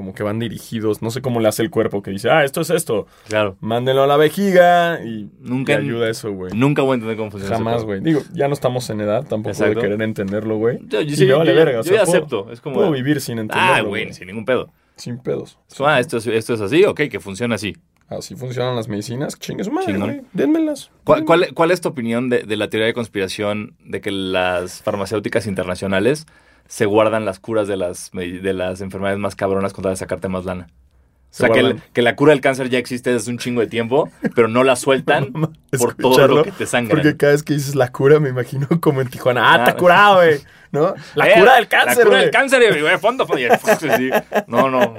como que van dirigidos. No sé cómo le hace el cuerpo que dice, ah, esto es esto. Claro. Mándenlo a la vejiga y Nunca- te ayuda eso, güey. Nunca voy a entender cómo funciona Jamás, güey. Digo, ya no estamos en edad tampoco Exacto. de querer entenderlo, güey. Yo, yo sí, me vale yo- verga. o yo sea, ya puedo- acepto. Es como. Puedo vivir sin entenderlo. ah, güey, sin ningún pedo. Sin pedos. Ah, esto es, esto es así, ok, que funciona así. Así funcionan las medicinas. Chingue su madre, güey. Dénmelas. ¿Cuál, cuál, cuál es tu opinión de, de la teoría de conspiración de que las farmacéuticas internacionales se guardan las curas de las, de las enfermedades más cabronas con tal de sacarte más lana? O Se sea, que, el- guardan. que la cura del cáncer ya existe desde un chingo de tiempo, pero no la sueltan por todo lo que te sangran. Porque cada vez que dices la cura, me imagino como en Tijuana. Ah, te Ah, ha curado, güey. ¿No? La Eh, cura del cáncer, La cura del cáncer, y, güey, fondo, fondo. y- sí. No, no.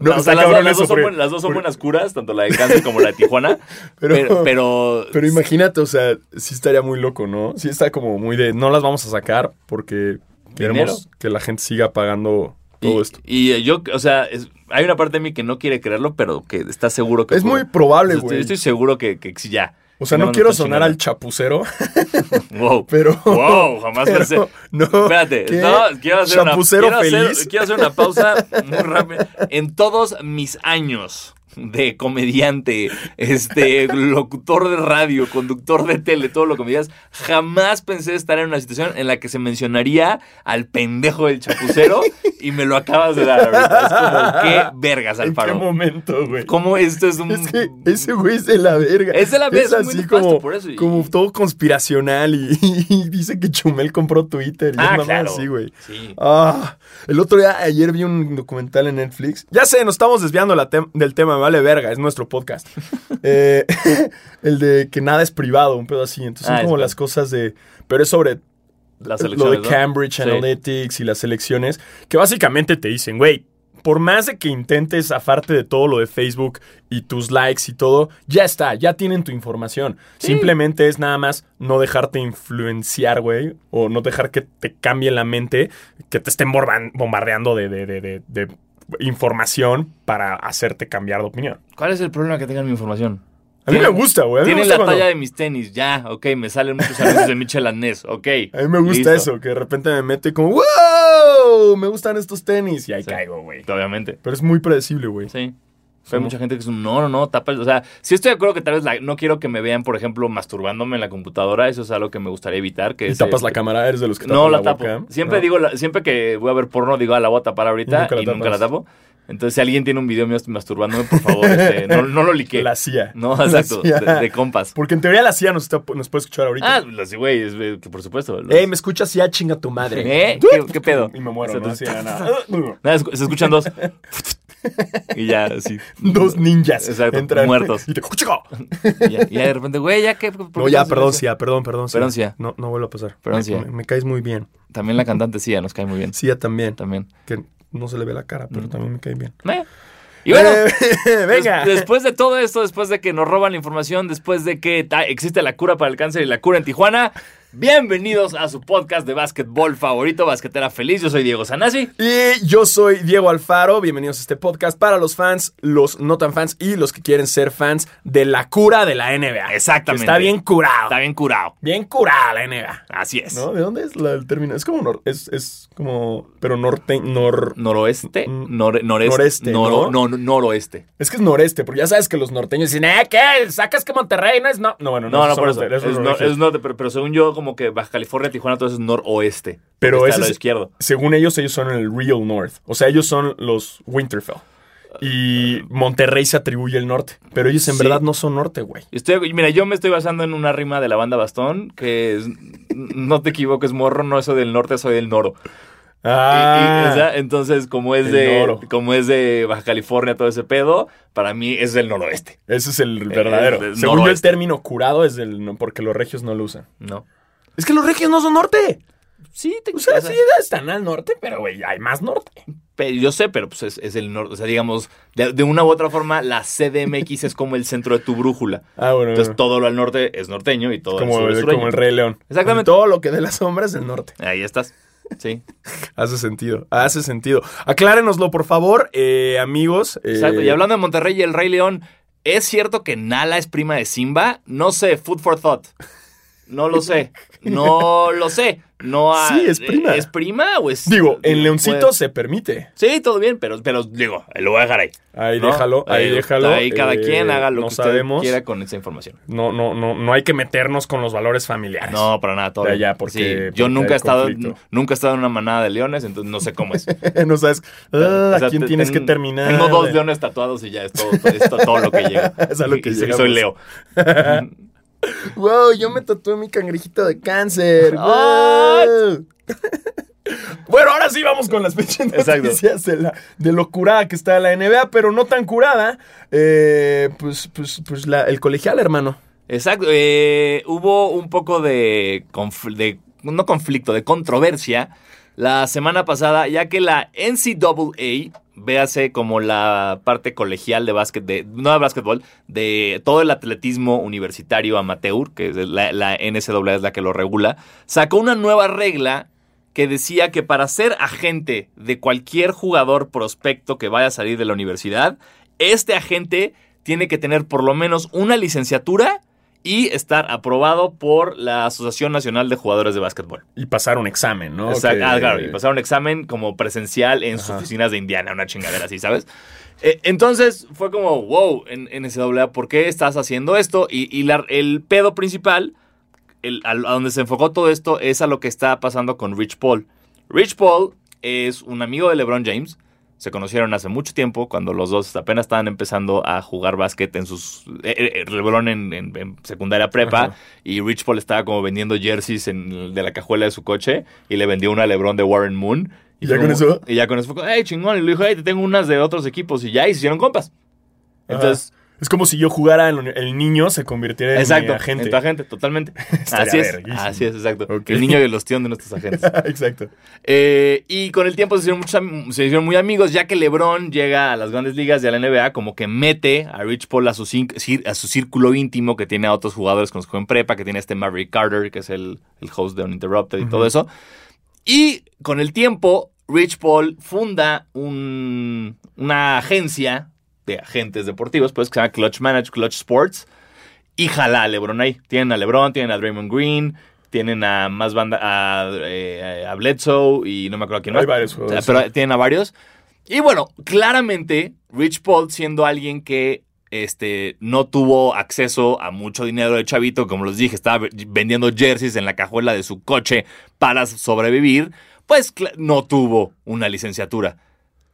No, o sea, las, dos son, las dos buenas curas, tanto la de cáncer como la de Tijuana. Pero- pero, pero, Pero imagínate, o sea, sí estaría muy loco, ¿no? Sí está como muy de, no las vamos a sacar porque queremos Dinero. que la gente siga pagando todo y, esto. y, eh, yo, o sea, es- hay una parte de mí que no quiere creerlo, pero que está seguro que Es muy probable, Estoy, güey. estoy seguro que, que sí, ya. O sea, no, quiero sonar chingando. al chapucero, Wow. pero... Wow, jamás pensé. No, Espérate, ¿qué? no, quiero hacer, una, Chapucero quiero, hacer, feliz. quiero hacer una pausa muy rápida. En todos mis años de comediante, este, locutor de radio, conductor de tele, todo lo que me digas, jamás pensé estar en una situación en la que se mencionaría al pendejo del chapucero y me lo acabas de dar ahorita. Es como, qué vergas, ¿En qué Alfaro. momento, güey? ¿Cómo esto es un... Es que ese güey es de la verga. Es de la verga, es muy así como, por eso, como todo conspiracional y, y dice que Chumel compró Twitter y Ah, una claro. así, güey. Sí. Ah, el otro día, ayer vi un documental en Netflix. Ya sé, nos estamos desviando la tem- del tema, me vale verga, es nuestro podcast. Eh, el de que nada es privado, un pedo así. Entonces Ah, son es como las cosas de... Pero es sobre Las lo de. Cambridge Sí. Analytics y las elecciones, que básicamente te dicen, güey, por más de que intentes zafarte de todo lo de Facebook y tus likes y todo, ya está, ya tienen tu información. Sí. Simplemente es nada más no dejarte influenciar, güey, o no dejar que te cambie la mente, que te estén bombardeando de, de- de- de- de información para hacerte cambiar de opinión. ¿Cuál es el problema que tengan mi información? A mí me Tiene- gusta, güey. Gusta la cuando- talla de mis tenis, ya, ok, me salen muchos anuncios de Michel Anés, ok. A mí me gusta listo. eso, que de repente me mete como, wow, me gustan estos tenis y ahí Sí. caigo, güey. Obviamente, Pero es muy predecible, güey. sí. Hay mucha gente que es un no, no, no, tapa. el-". O sea, sí estoy de acuerdo que tal vez la- no quiero que me vean, por ejemplo, masturbándome en la computadora. Eso es algo que me gustaría evitar. Que Y tapas la este, cámara, eres de los que No tapan la, la tapo. boca. Siempre No. digo, la- siempre que voy a ver porno, digo, ah, la voy a tapar ahorita Y y nunca la tapo. Entonces, si alguien tiene un video mío masturbándome, por favor, este, no, no lo lique. La CIA. No, exacto, CIA. de, de compas. Porque en teoría la CIA nos, está, nos puede escuchar ahorita. Ah, los güey, eh, por supuesto. los- Ey, me escuchas CIA, chinga tu madre. ¿Eh? ¿Qué, qué pedo? Y me muero, ¿no? Así, Exacto. nada. Se escuchan dos. y ya, así. Dos ninjas Exacto, entran muertos. Y te. Y ya, y ya de repente, güey, ya que. No, ya, perdón? CIA, perdón, perdón. Perdón, CIA. No, no vuelvo a pasar. Perdón, Me- CIA. Me, me caes muy bien. También la cantante sí, nos cae muy bien. CIA también. También. Que no se le ve la cara, pero también me cae bien. Eh. Y bueno. Eh, venga. des- después de todo esto, después de que nos roban la información, después de que ta- existe la cura para el cáncer y la cura en Tijuana, bienvenidos a su podcast de básquetbol favorito, Basquetera Feliz. Yo soy Diego Sanasi. Y yo soy Diego Alfaro. Bienvenidos a este podcast para los fans, los no tan fans y los que quieren ser fans de la cura de la NBA. Exactamente. Que Está bien curado. Está bien curado. bien curada la NBA. Así es. ¿No? ¿De dónde es la- el término? Es como nor- es, es como pero norte nor Noroeste, Mm, nor- noreste, noreste, noro- ¿no? no, noroeste. es que es noreste, porque ya sabes que los norteños dicen, "Eh, ¿qué? ¿Sacas que Monterrey no es no?" No, bueno, no, No, no, por eso. es norte, pero, pero según yo, como que Baja California, Tijuana, todo eso es noroeste. Pero ese es- izquierdo. Según ellos, ellos son el real north. O sea, ellos son los Winterfell. Y Monterrey se atribuye el norte. Pero ellos en Sí. verdad no son norte, güey. Estoy, mira, yo me estoy basando en una rima de la banda Bastón, que es, no te equivoques, morro, no soy del norte, soy del noro. Y- y, Ah, o sea, entonces, como es de noro. como es de Baja California, todo ese pedo, para mí es del noroeste. ese es el verdadero. es del Según yo, el término curado es del. porque los regios no lo usan. ¿No? Es que los regios no son norte. Sí, te O sea, sí están al norte, pero, güey, hay más norte. pe- yo sé, pero pues es, es el norte. O sea, digamos, de, de una u otra forma, la CDMX es como el centro de tu brújula. Ah, bueno. Entonces, todo lo al norte es norteño y todo como, al sur es el, sureño. como el Rey León. Exactamente. Todo lo que dé la sombra es del norte. Ahí estás. Sí. Hace sentido, hace sentido. Aclárenoslo, por favor, eh, amigos. eh, Exacto. Y hablando de Monterrey y el Rey León, ¿es cierto que Nala es prima de Simba? No sé, food for thought. No lo sé. No lo sé. no ha- Sí, es prima. ¿Es prima o es.? Digo, en Leoncito puede- se permite. Sí, todo bien, pero, pero digo, lo voy a dejar ahí. Ahí ¿no? déjalo, ahí déjalo. Ahí cada eh, quien haga lo no que usted sabemos. quiera con esa información. No, no, no, no hay que meternos con los valores familiares. No, para nada, todo De allá, porque- Sí, porque yo nunca he estado, nunca he estado en una manada de leones, entonces no sé cómo es. no sabes ah, O sea, a quién te- tienes ten- que terminar. Tengo dos leones tatuados y ya es todo, es to- todo lo que llega. Es a lo que Y- llegamos. soy Leo. Wow, yo me tatué mi cangrejito de cáncer. Wow. bueno, ahora sí vamos con las pinches noticias de, la, de lo curada que está la NBA, pero no tan curada. Eh, pues, pues, pues la- el colegial, hermano. Exacto. eh, hubo un poco de, de- no conflicto, de controversia la semana pasada, ya que la NCAA, véase como la parte colegial de básquet, de, no de básquetbol, de todo el atletismo universitario amateur, que es la, la NCAA es la que lo regula, sacó una nueva regla que decía que para ser agente de cualquier jugador prospecto que vaya a salir de la universidad, este agente tiene que tener por lo menos una licenciatura y estar aprobado por la Asociación Nacional de Jugadores de Básquetbol. Y pasar un examen, ¿no? Exacto. Que- Ah, claro, y pasar un examen como presencial en sus oficinas de Indiana, una chingadera así, ¿sabes? Eh, entonces fue como, wow, en, en ¿por qué estás haciendo esto? Y, y la- el pedo principal, el- a, a donde se enfocó todo esto, es a lo que está pasando con Rich Paul. Rich Paul es un amigo de LeBron James. Se conocieron hace mucho tiempo, cuando los dos apenas estaban empezando a jugar básquet en sus... eh, eh, LeBron en, en- en secundaria prepa Ajá. y Rich Paul estaba como vendiendo jerseys en- de la cajuela de su coche y le vendió una a LeBron de Warren Moon. ¿Y ya con eso? Y ya con eso fue como, hey, chingón. Y le dijo, hey, te tengo unas de otros equipos y ya, y se hicieron compas. Entonces, Es como si yo jugara, el niño se convirtiera en exacto, mi agente. en tu agente, totalmente. Así es, verguísimo. así es, exacto. El niño y el ostión de nuestros agentes. Exacto. Eh, y con el tiempo se hicieron, muchos se hicieron muy amigos, ya que LeBron llega a las grandes ligas de la NBA, como que mete a Rich Paul a su, a su círculo íntimo, que tiene a otros jugadores con los que juega en prepa, que tiene a este Maverick Carter, que es el, el host de Uninterrupted y todo eso. Y con el tiempo, Rich Paul funda un- una agencia de agentes deportivos, pues, que se llama Clutch Manage, Clutch Sports, y jala a LeBron ahí. Tienen a LeBron, tienen a Draymond Green, tienen a más banda, a, eh, a Bledsoe y no me acuerdo quién más. Hay varios Pero sí. tienen a varios. Y bueno, claramente, Rich Paul siendo alguien que este, no tuvo acceso a mucho dinero de chavito, como les dije, estaba vendiendo jerseys en la cajuela de su coche para sobrevivir, pues no tuvo una licenciatura.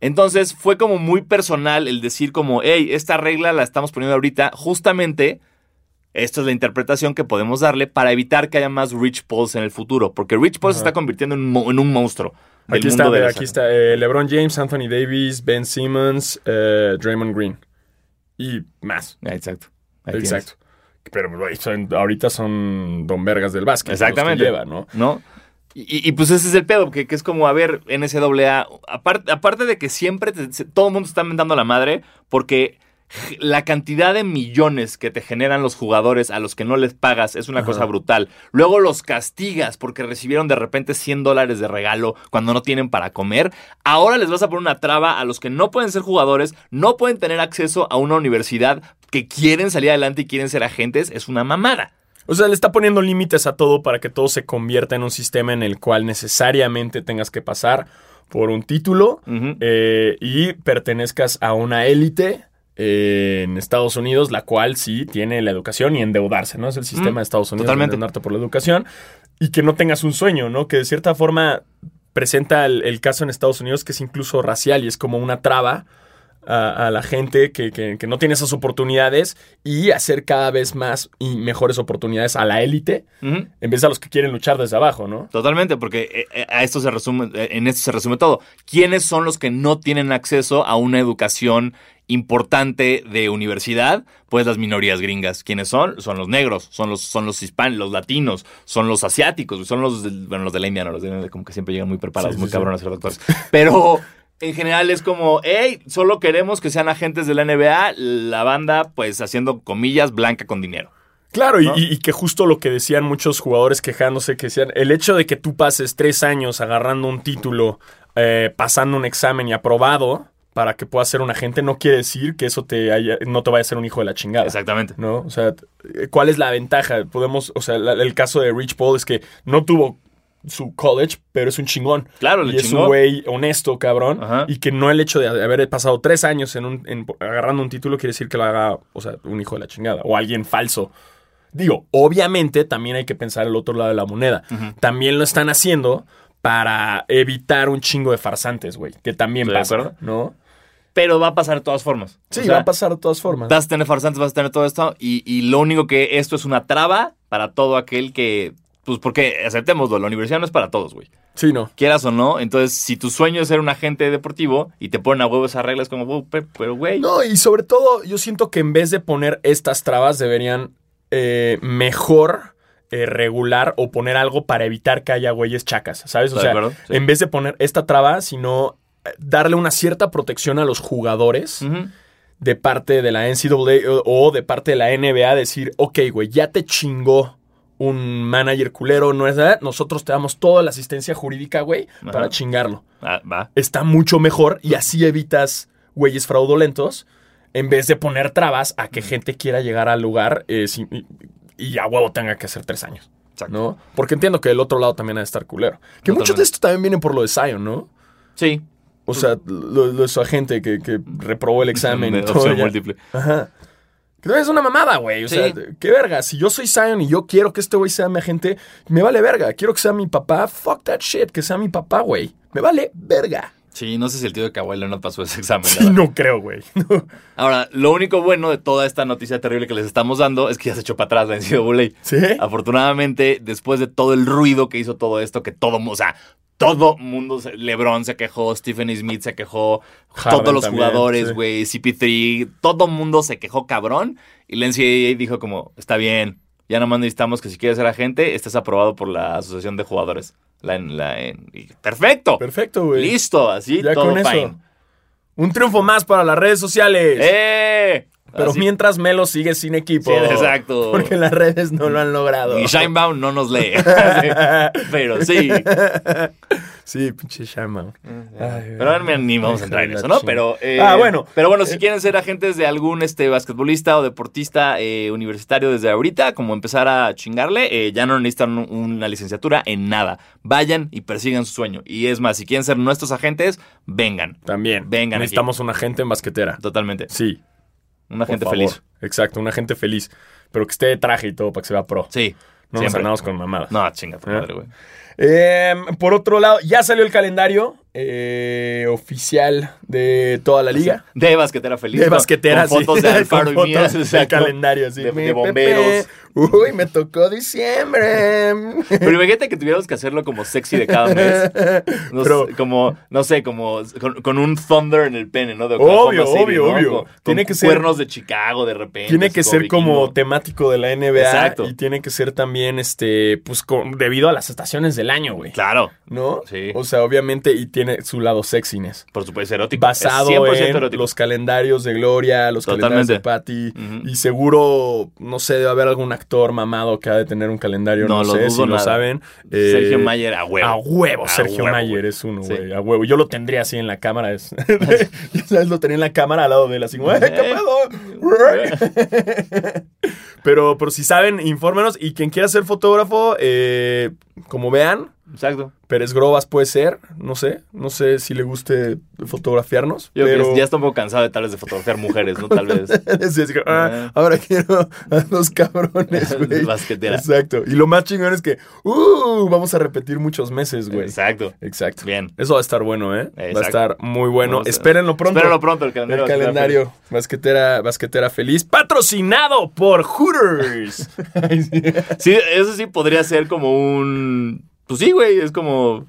Entonces fue como muy personal el decir como, hey, esta regla la estamos poniendo ahorita justamente, esta es la interpretación que podemos darle para evitar que haya más Rich Pauls en el futuro, porque Rich Paul se está convirtiendo en, en un monstruo. Aquí está, aquí está eh, LeBron James, Anthony Davis, Ben Simmons, eh, Draymond Green. Y más. Ah, Exacto. Ahí tienes. Exacto. Pero son- ahorita son don vergas del básquet. los que Exactamente. lleva, ¿no? ¿No? Y, y, pues ese es el pedo, que, que es como, a ver, NCAA, aparte, aparte de que siempre te- todo el mundo está mentando la madre, porque la cantidad de millones que te generan los jugadores a los que no les pagas es una Ajá. cosa brutal. Luego los castigas porque recibieron de repente 100 dólares de regalo cuando no tienen para comer. Ahora les vas a poner una traba a los que no pueden ser jugadores, no pueden tener acceso a una universidad, que quieren salir adelante y quieren ser agentes. Es una mamada. O sea, le está poniendo límites a todo para que todo se convierta en un sistema en el cual necesariamente tengas que pasar por un título eh, y pertenezcas a una élite eh, en Estados Unidos, la cual sí tiene la educación y endeudarse, ¿no? Es el sistema de Estados Unidos totalmente. de endeudarte por la educación y que no tengas un sueño, ¿no? Que de cierta forma presenta el, el caso en Estados Unidos que es incluso racial y es como una traba a, a la gente que, que- que no tiene esas oportunidades y hacer cada vez más y mejores oportunidades a la élite Ujú. en vez de a los que quieren luchar desde abajo, ¿no? Totalmente, porque eh, eh, a esto se resume, eh, en esto se resume todo. ¿Quiénes son los que no tienen acceso a una educación importante de universidad? Pues las minorías gringas. ¿Quiénes son? Son los negros, son los, son los hispanos, los latinos, son los asiáticos, son los, del- bueno, los de la India, no, los de la India como que siempre llegan muy preparados, Sí, sí, muy sí. cabrones a ser doctores. Pero en general es como, hey, solo queremos que sean agentes de la NBA, la banda, pues haciendo comillas, blanca con dinero. Claro, y- ¿No? y, y que justo lo que decían muchos jugadores quejándose, que decían, el hecho de que tú pases tres años agarrando un título, eh, pasando un examen y aprobado para que puedas ser un agente, no quiere decir que eso te haya- no te vaya a ser un hijo de la chingada. Exactamente. ¿No? O sea, ¿cuál es la ventaja? Podemos, o sea, la- el caso de Rich Paul es que no tuvo su college, pero es un chingón. Claro, le y es un güey honesto, cabrón. Ajá. Y que no el hecho de haber pasado tres años en un, en- agarrando un título quiere decir que lo haga, o sea, un hijo de la chingada. O alguien falso. Digo, obviamente también hay que pensar el otro lado de la moneda. También lo están haciendo para evitar un chingo de farsantes, güey. Que también de pasa. ¿no? Pero va a pasar de todas formas. Sí, O sea, va a pasar de todas formas. Vas a tener farsantes, vas a tener todo esto. Y, y lo único que esto es una traba para todo aquel que. Pues porque aceptémoslo, la universidad no es para todos, güey. Sí, no. Quieras o no. Entonces, si tu sueño es ser un agente deportivo y te ponen a huevo esas reglas, como, "Oh, pe- pero güey. No, y sobre todo, yo siento que en vez de poner estas trabas, deberían eh, mejor eh, regular o poner algo para evitar que haya güeyes chacas, ¿sabes? O ¿Estás de sea? Sí. en vez de poner esta traba, sino eh, darle una cierta protección a los jugadores de parte de la NCAA o de parte de la NBA, decir, ok, güey, ya te chingó un manager culero, no es nada, nosotros te damos toda la asistencia jurídica, güey, Ajá. para chingarlo Ah, va. está mucho mejor y así evitas güeyes fraudulentos en vez de poner trabas a que gente quiera llegar al lugar eh, sin- y, y a huevo tenga que hacer tres años. Exacto. ¿No? Porque entiendo que el otro lado también ha de estar culero. Que mucho Totalmente. de esto también viene por lo de Zion, ¿no? Sí. O sea, lo, lo de su agente que, que reprobó el examen y De todo. opción ya. múltiple. Ajá. Que también es una mamada, güey. O Sí. sea, qué verga. Si yo soy Zion y yo quiero que este güey sea mi agente, me vale verga. Quiero que sea mi papá. Fuck that shit. Que sea mi papá, güey. Me vale verga. Sí, no sé si el tío de Kawhi Leonard pasó ese examen. Sí, no creo, güey. Ahora, lo único bueno de toda esta noticia terrible que les estamos dando es que ya se echó para atrás la NCAA. ¿Sí? Afortunadamente, después de todo el ruido que hizo todo esto, que todo, o sea, todo mundo, LeBron se quejó, Stephen Smith se quejó, Harden todos los también, jugadores, sí. güey, CP3, todo mundo se quejó cabrón. Y la NCAA dijo como, está bien, ya nomás necesitamos que si quieres ser agente, estés aprobado por la Asociación de Jugadores. La, la- y- perfecto. Perfecto, güey. Listo, así Ya todo con fine. eso. Un triunfo más para las redes sociales. ¡Eh! Pero Así- mientras Melo sigue sin equipo. Sí, exacto. Porque las redes no lo han logrado. Y Shinebound no nos lee. Pero sí. Sí, pinche. Ay, Pero ahora ni vamos a entrar en eso, ¿no? Pero, eh, Ah, bueno. Pero bueno, si quieren ser agentes de algún este, basquetbolista o deportista eh, universitario desde ahorita, como empezar a chingarle, eh, ya no necesitan un- una licenciatura en nada. Vayan y persigan su sueño. Y es más, si quieren ser nuestros agentes, vengan. También. Vengan aquí. Necesitamos un agente en basquetera. Totalmente. Sí. Un por agente favor. feliz. Exacto, un agente feliz. Pero que esté de traje y todo para que se vea pro. Sí. No nos andamos con mamadas. No, chinga tu ¿Eh? madre, güey. Eh, por otro lado, ya salió el calendario eh, oficial de toda la liga. De basquetera feliz. De basquetera, Con fotos sí. de Alfaro y mías. del calendario, sí. De, bomberos. Uy, me tocó diciembre. Pero imagínate que tuviéramos que hacerlo como sexy de cada mes. No Pero- sé, como, no sé, como con, con un thunder en el pene, ¿no? De Obvio, City, obvio, ¿no? obvio. Con, Tiene con que ser- cuernos de Chicago de repente. Tiene que ser como vikingo. temático de la NBA. Exacto. Y tiene que ser también, este, pues, con- debido a las estaciones del año, güey. Claro, ¿No? Sí. O sea, obviamente, y tiene su lado sexiness. por supuesto, erótico. Basado Es 100% en erótico. los calendarios de Gloria, los calendarios de. Patty. Y seguro, no sé, debe haber algún actor mamado que ha de tener un calendario, no, No, lo sé dudo si lo saben. Sergio Eh, Mayer a huevo. A huevo, A Sergio huevo, Mayer güey. es uno, Sí. güey. A huevo. Yo lo tendría así en la cámara. Es... sabes, lo tenía en la cámara al lado de él, así, güey, ¿qué Eh. pedo? pero, pero si saben, infórmenos. Y quien quiera ser fotógrafo, eh, como vean, Exacto. Pérez Grobas puede ser. No sé. No sé si le guste fotografiarnos. Yo pero... que ya está un poco cansado de tal vez de fotografiar mujeres, ¿no? Tal vez. Sí, así que, ah, ahora quiero a dos cabrones, güey. Basquetera. Exacto. Y lo más chingón es que, uh, vamos a repetir muchos meses, güey. Exacto. Exacto. Bien. Eso va a estar bueno, ¿eh? Va a estar muy bueno. A- Espérenlo pronto. Espérenlo pronto el calendario. El calendario basquetera, basquetera feliz, patrocinado por Hooters. Sí, eso sí podría ser como un. Pues sí, güey, es como.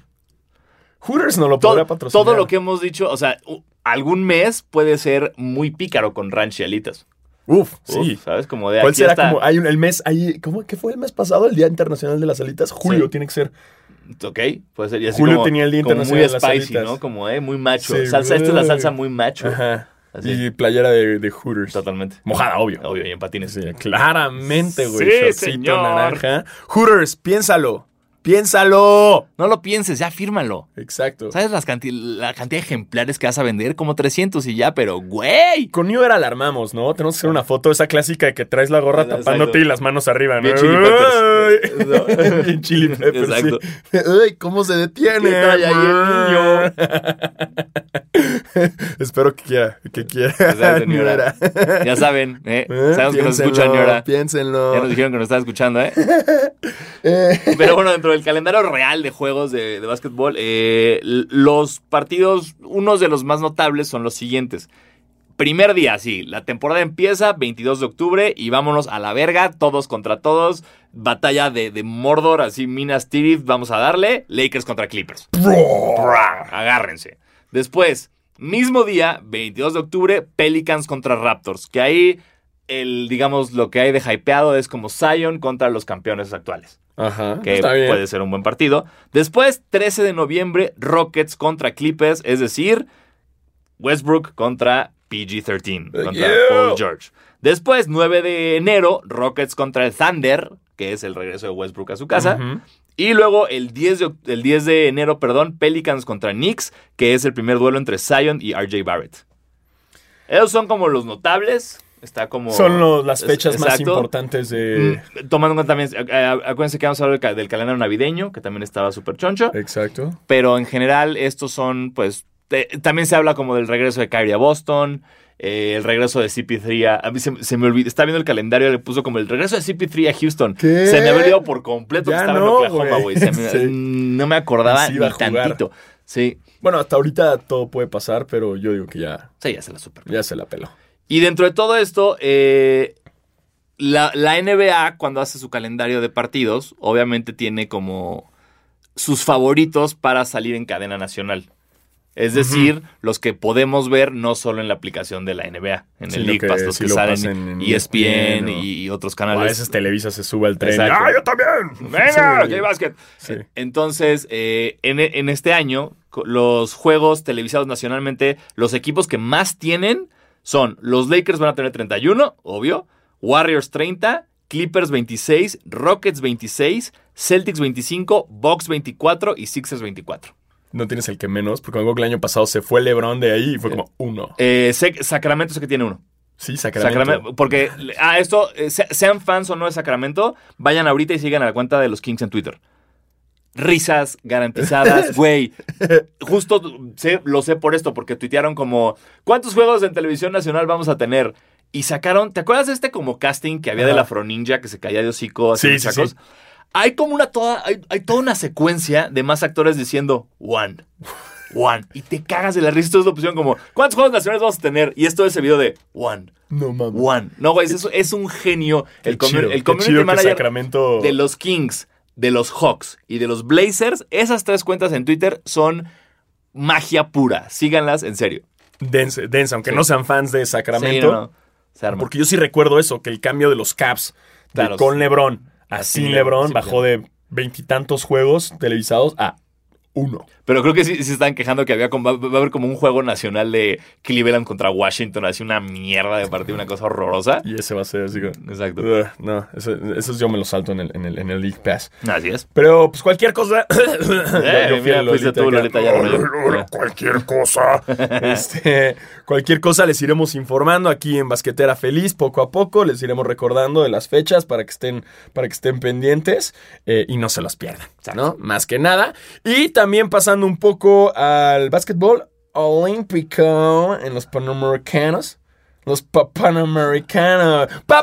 Hooters no lo podrá Todo, patrocinar. todo lo que hemos dicho, o sea, algún mes puede ser muy pícaro con ranch y alitas. Uf, Uf, sí. ¿Sabes? Como de ¿Cuál aquí será hasta- como hay un- el mes ahí, ¿cómo que fue el mes pasado? El Día Internacional de las Alitas, julio Sí. tiene que ser. Ok, puede ser. Y así Julio como- tenía el Día como Internacional muy de las spicy, alitas. ¿no? Como, eh, muy macho. Sí, salsa, esta es la salsa muy macho. Ajá. Así. Y playera de, de Hooters. Totalmente. Mojada, obvio. Obvio, y en patines. Sí, claramente, güey. Sí, Shortcito señor. naranja. Hooters, piénsalo. Piénsalo. No lo pienses, ya fírmalo. Exacto. ¿Sabes las canti- la cantidad de ejemplares que vas a vender? Como 300 y ya, pero güey. Con New Era alarmamos, ¿no? Tenemos que hacer una foto, esa clásica de que traes la gorra Exacto. tapándote y las manos arriba, ¿no? Bien Chili Peppers. Bien chili peppers, Exacto. sí. Ay, ¿cómo se detiene? ¿Qué trae ahí el Espero que quiera, que quiera. Exacto, New New Era. Era. Ya saben, ¿eh? Eh, Sabemos que nos piénsenlo, escuchan ahora. Piénsenlo. Ya nos dijeron que nos están escuchando, ¿eh? Eh, Pero bueno, dentro del calendario real de juegos de, básquetbol, eh, los partidos, unos de los más notables son los siguientes. Primer día, sí, la temporada empieza 22 de octubre y vámonos a la verga, todos contra todos. Batalla de, de Mordor, así Minas Tirith, vamos a darle. Lakers contra Clippers. Agárrense. Después, mismo día, 22 de octubre, Pelicans contra Raptors. Que ahí, el, digamos, lo que hay de hypeado es como Zion contra los campeones actuales Ajá, que está bien. puede ser un buen partido. Después, 13 de noviembre, Rockets contra Clippers, es decir, Westbrook contra PG-13, contra Yeah. Paul George. Después, 9 de enero, Rockets contra el Thunder, que es el regreso de Westbrook a su casa. Y luego el 10, de, el 10 de enero, perdón, Pelicans contra Knicks, que es el primer duelo entre Zion y RJ Barrett. Esos son como los notables. Está como. Son lo- las es- fechas más exacto. importantes de... Mm, Tomando en cuenta también, eh, eh, acuérdense que vamos a hablar del, ca- del calendario navideño, que también estaba súper choncho. Exacto. Pero en general, estos son, pues, te- también se habla como del regreso de Kyrie a Boston, eh, el regreso de CP3 a... A mí se, se me olvidó, estaba viendo el calendario le puso como el regreso de CP3 a Houston. ¿Qué? Se me había olvidado por completo Ya que estaba no, en Oklahoma, güey. Sí. No me acordaba ni tantito. Sí, Bueno, hasta ahorita todo puede pasar, pero yo digo que ya, sí, ya se la super. ya se la peló. Y dentro de todo esto, eh, la, la NBA, cuando hace su calendario de partidos, obviamente tiene como sus favoritos para salir en cadena nacional. Es decir, los que podemos ver no solo en la aplicación de la NBA, en el League Pass, los que lo salen en ESPN ESPN y, y otros O a canales. veces Televisa se sube al tren. Exacto. ¡Ah, yo también! ¡Venga! Sí. Sí. Entonces, eh, en, en este año, los juegos televisados nacionalmente, los equipos que más tienen son los Lakers van a tener 31, obvio, Warriors 30, Clippers 26, Rockets 26, Celtics 25, Bucks 24 y Sixers 24. No tienes el que menos, porque me acuerdo que el año pasado se fue LeBron de ahí y fue Sí. como uno. Eh, Sacramento sé que tiene uno. Sí, Sacramento. Sacramento, porque, ah, esto, eh, se- sean fans o no de Sacramento, vayan ahorita y sigan a la cuenta de los Kings en Twitter. Risas garantizadas, güey. Justo sé- lo sé por esto, porque tuitearon como, ¿cuántos juegos en televisión nacional vamos a tener? Y sacaron, ¿te acuerdas de este como casting que había de la Afro Ninja que se caía de hocico así Sí, sí. Hay como una toda, hay, hay toda una secuencia de más actores diciendo one, one. Y te cagas de la risa. Esto es la opción como, ¿cuántos juegos nacionales vamos a tener? Y esto es el video de one. No mames. One. No, güey, es, es un genio. El, Qué chido, el community manager Sacramento. de los Kings, de los Hawks y de los Blazers, esas tres cuentas en Twitter son magia pura. Síganlas, en serio. Dense, dense, aunque Sí. no sean fans de Sí, Sacramento. no, no. Se arma. Porque yo sí recuerdo eso, que el cambio de los Caps de Claro, con sí. LeBron a sin LeBron, bajó de veintitantos juegos televisados a uno. Pero creo que sí, sí se están quejando que había como, va, va a haber como un juego nacional de Cleveland contra Washington, así una mierda de partido, una cosa horrorosa. Y ese va a ser así. Exacto. "Ugh, no, eso, esos yo me los salto en el, en el, en el League Pass. Así es. Pero pues cualquier cosa. Eh, Yo mira, tú. Lolita, ya Cualquier cosa. Este, cualquier cosa les iremos informando aquí en Basquetera Feliz poco a poco. Les iremos recordando de las fechas para que estén, para que estén pendientes eh, y no se los pierdan, ¿no? Más que nada. Y también pasando un poco al básquetbol olímpico en los Panamericanos. Los pa- Panamericanos. Pa-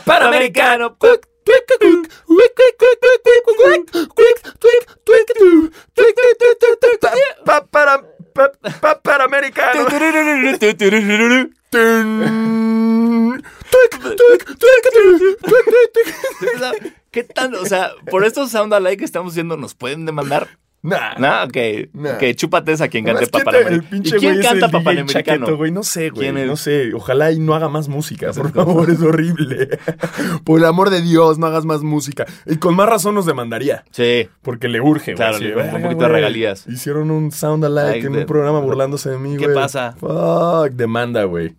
¿Qué? O sea, por estos sound alike que estamos haciendo, ¿nos pueden demandar? Nah. No, que, Nah. chúpate esa quien cante Además, ¿quién Papá te- el pinche ¿Y quién güey canta Chaqueto, güey? No sé, güey. No sé. Ojalá y no haga más música, por favor. Es horrible. Por el amor de Dios, no hagas más música. Y con más razón nos demandaría. Sí. Porque le urge, güey. Claro, así, le urge un "Verga, poquito de regalías". Hicieron un sound alike en de- un programa burlándose de mí, ¿Qué güey. pasa? Fuck, demanda, güey.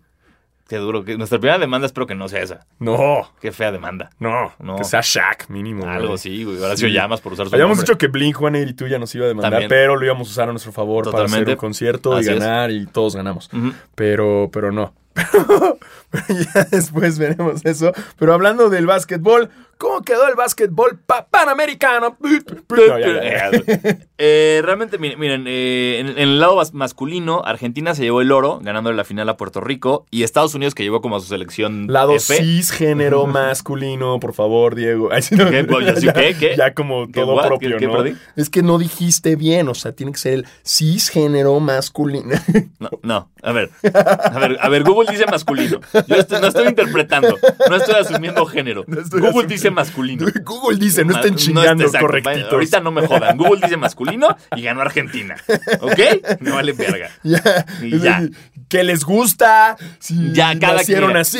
Qué duro. Que nuestra primera demanda espero que no sea esa. No, Qué fea demanda. no, No. que sea Shaq mínimo. güey. Algo sí, güey. Horacio Sí. llamas por usar su Habíamos nombre. dicho que Blink 182 ya nos iba a demandar, También. pero lo íbamos a usar a nuestro favor para Totalmente. hacer un concierto Así y es. ganar y todos ganamos. Pero, pero no. Ya después veremos eso. Pero hablando del básquetbol, ¿cómo quedó el básquetbol pa- panamericano? No, ya, ya, ya. Eh, realmente, miren, miren, eh, en, en el lado mas- masculino, Argentina se llevó el oro, ganándole la final a Puerto Rico, y Estados Unidos, que llegó como a su selección Lado F. cisgénero masculino, por favor, Diego. Ay, no, ¿Qué? Pues, ¿yo sí ya, qué? ¿Qué? ya como ¿Qué, todo what? propio, ¿Qué- qué ¿no? Es que no dijiste bien, o sea, tiene que ser el cisgénero masculino. No, no, a ver, a ver, a ver, Google dice masculino. Yo estoy- no estoy interpretando, no estoy asumiendo género. No estoy Google asumiendo- dice masculino. Google dice, no estén chingando exacto, correctitos. Ahorita no me jodan. Google dice masculino y ganó Argentina. ¿Ok? No vale verga. Ya. Y ya. Que les gusta, si Ya, cada nacieron quien- así,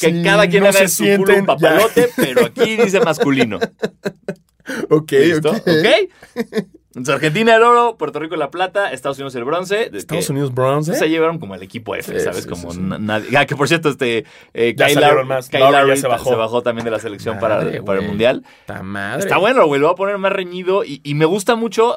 Que si cada quien no haga su culo un papalote, pero aquí dice masculino. Ok, ¿Listo? ok. ¿Ok? Entonces, Argentina el oro, Puerto Rico la plata, Estados Unidos el bronce. Estados que Unidos bronce. Se llevaron como el equipo F, Sí, ¿sabes? sí, como sí, nadie. Ah, que por cierto, este. Eh, Ya Kyle salieron Lowry- más. Kyle ya Lowry se bajó. también de la selección Madre, para, para el mundial. Está madre. Está bueno, güey, lo va a poner más reñido y, y me gusta mucho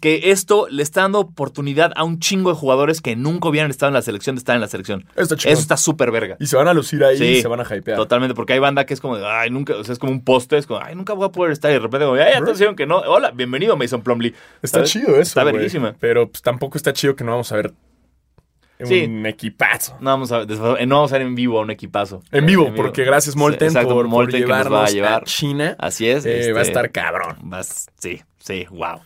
que esto le está dando oportunidad a un chingo de jugadores que nunca hubieran estado en la selección de estar en la selección. Está. Eso está súper verga. Y se van a lucir ahí Sí, y se van a hypear. Totalmente, porque hay banda que es como de, ay, nunca, o sea, es como un poste, es como, ay, nunca voy a poder estar. Y de repente, como, ay, dijeron que no. Hola, bienvenido, Mason Plumley. Está ¿Sabes? chido eso. Está verguísima. Pero pues, tampoco está chido que no vamos a ver un equipazo. No vamos, a, después- no vamos a ver en vivo a un equipazo. En vivo, porque gracias Molten exacto, por, por Molten que nos va a llevar. China. Así es. Eh, Va a este, estar cabrón. vas- sí, sí, wow.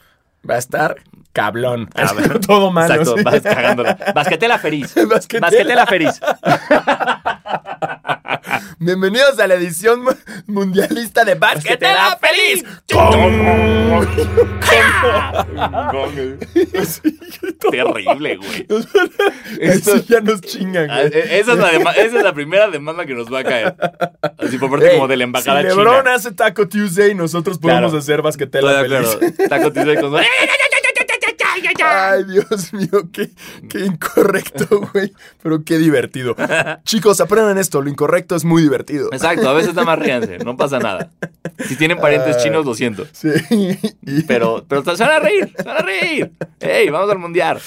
Va a estar cablón. Cabrón. Todo malo. Exacto, sí. vas cagándola. Basquetela feliz. Basquetela. Basquetela feliz. Bienvenidos a la edición mu- mundialista de Basquetera Basquetera Feliz. Terrible, güey. Eso ya nos chingan, Ah, güey. eh, Esa es, la esa es la primera demanda que nos va a caer. Así por parte Ey, como de la embajada si china. LeBron hace Taco Tuesday, nosotros podemos Claro. hacer basquetela feliz. Taco Tuesday con- Ay, Dios mío, qué, qué incorrecto, güey. Pero qué divertido. Chicos, aprendan esto. Lo incorrecto es muy divertido. Exacto, a veces nada más ríanse, no pasa nada. Si tienen parientes chinos, lo siento. Sí. Pero, pero se van a reír, se van a reír. ¡Ey, vamos al mundial!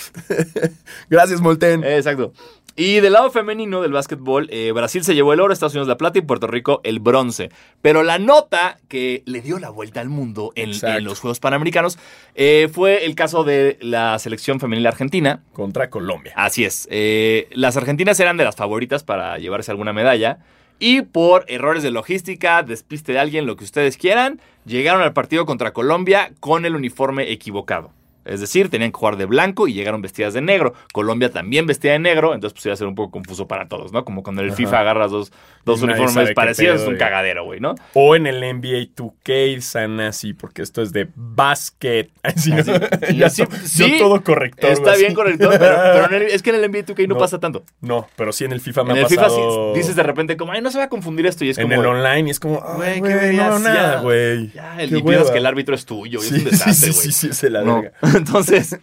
Gracias, Molten. Eh, Exacto. Y del lado femenino del básquetbol, eh, Brasil se llevó el oro, Estados Unidos la plata y Puerto Rico el bronce. Pero la nota que le dio la vuelta al mundo en, los Juegos Panamericanos eh, fue el caso de la selección femenil argentina. Contra Colombia. Así es. eh, las argentinas eran de las favoritas para llevarse alguna medalla. Y por errores de logística, despiste de alguien, lo que ustedes quieran, llegaron al partido contra Colombia con el uniforme equivocado. Es decir, tenían que jugar de blanco y llegaron vestidas de negro. Colombia también vestida de negro, entonces pues iba a ser un poco confuso para todos, ¿no? Como cuando en el Ajá. FIFA agarras dos, dos Y uniformes parecidos, pedo, es un y- cagadero, güey, ¿no? O en el NBA 2K, están así, porque esto es de básquet. Así, ¿no? Así. Y Ya así- sí, yo todo correcto. Está bien correcto, pero, pero en el- es que en el NBA 2K no, No. pasa tanto. No, pero sí en el FIFA me En ha el FIFA pasado. sí dices de repente como, ay, no se va a confundir esto y es en como... el online y es como, Güey, ¿qué güey, no Ya, güey. Ya, el y que el árbitro es tuyo, y es Sí, un sí, desastre, sí, güey. sí, sí, se la verga. Entonces,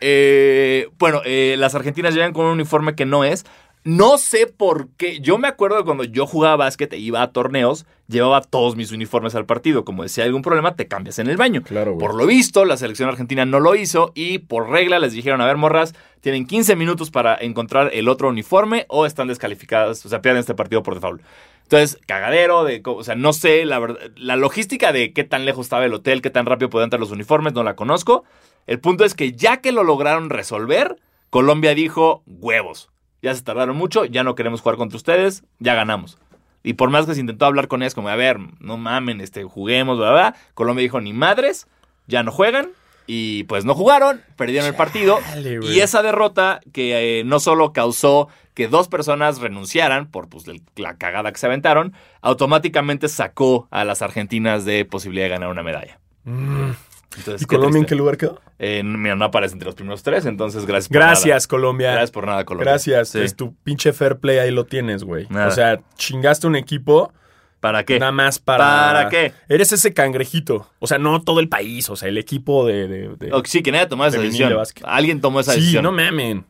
eh, bueno, eh, las argentinas llegan con un uniforme que no es. No sé por qué. Yo me acuerdo cuando yo jugaba básquet e iba a torneos, llevaba todos mis uniformes al partido. Como decía, algún problema, te cambias en el baño. Claro. Por lo visto, la selección argentina no lo hizo y por regla les dijeron, a ver, morras, tienen 15 minutos para encontrar el otro uniforme o están descalificadas, o sea, pierden este partido por default. Entonces, cagadero, de, o sea, no sé, la verdad, la logística de qué tan lejos estaba el hotel, qué tan rápido podían entrar los uniformes, no la conozco. El punto es que ya que lo lograron resolver, Colombia dijo, huevos, ya se tardaron mucho, ya no queremos jugar contra ustedes, ya ganamos. Y por más que se intentó hablar con ellas, como, a ver, no mamen, este, juguemos, bla, bla, Colombia dijo, ni madres, ya no juegan. Y pues no jugaron, perdieron el partido. Y esa derrota que eh, no solo causó que dos personas renunciaran por pues, la cagada que se aventaron, automáticamente sacó a las argentinas de posibilidad de ganar una medalla. Mm. Entonces, ¿Y Colombia en qué lugar quedó? Eh, mira, no aparece entre los primeros tres, entonces gracias por Gracias, nada. Colombia. Gracias por nada, Colombia. Gracias. Sí. Es tu pinche fair play, ahí lo tienes, güey. Nada. O sea, chingaste un equipo ¿Para qué? nada más para. ¿Para qué? Eres ese cangrejito. O sea, no todo el país, o sea, el equipo de. de- de- Oh, sí, que nadie tomó esa decisión. Alguien tomó esa sí, decisión. no mamen.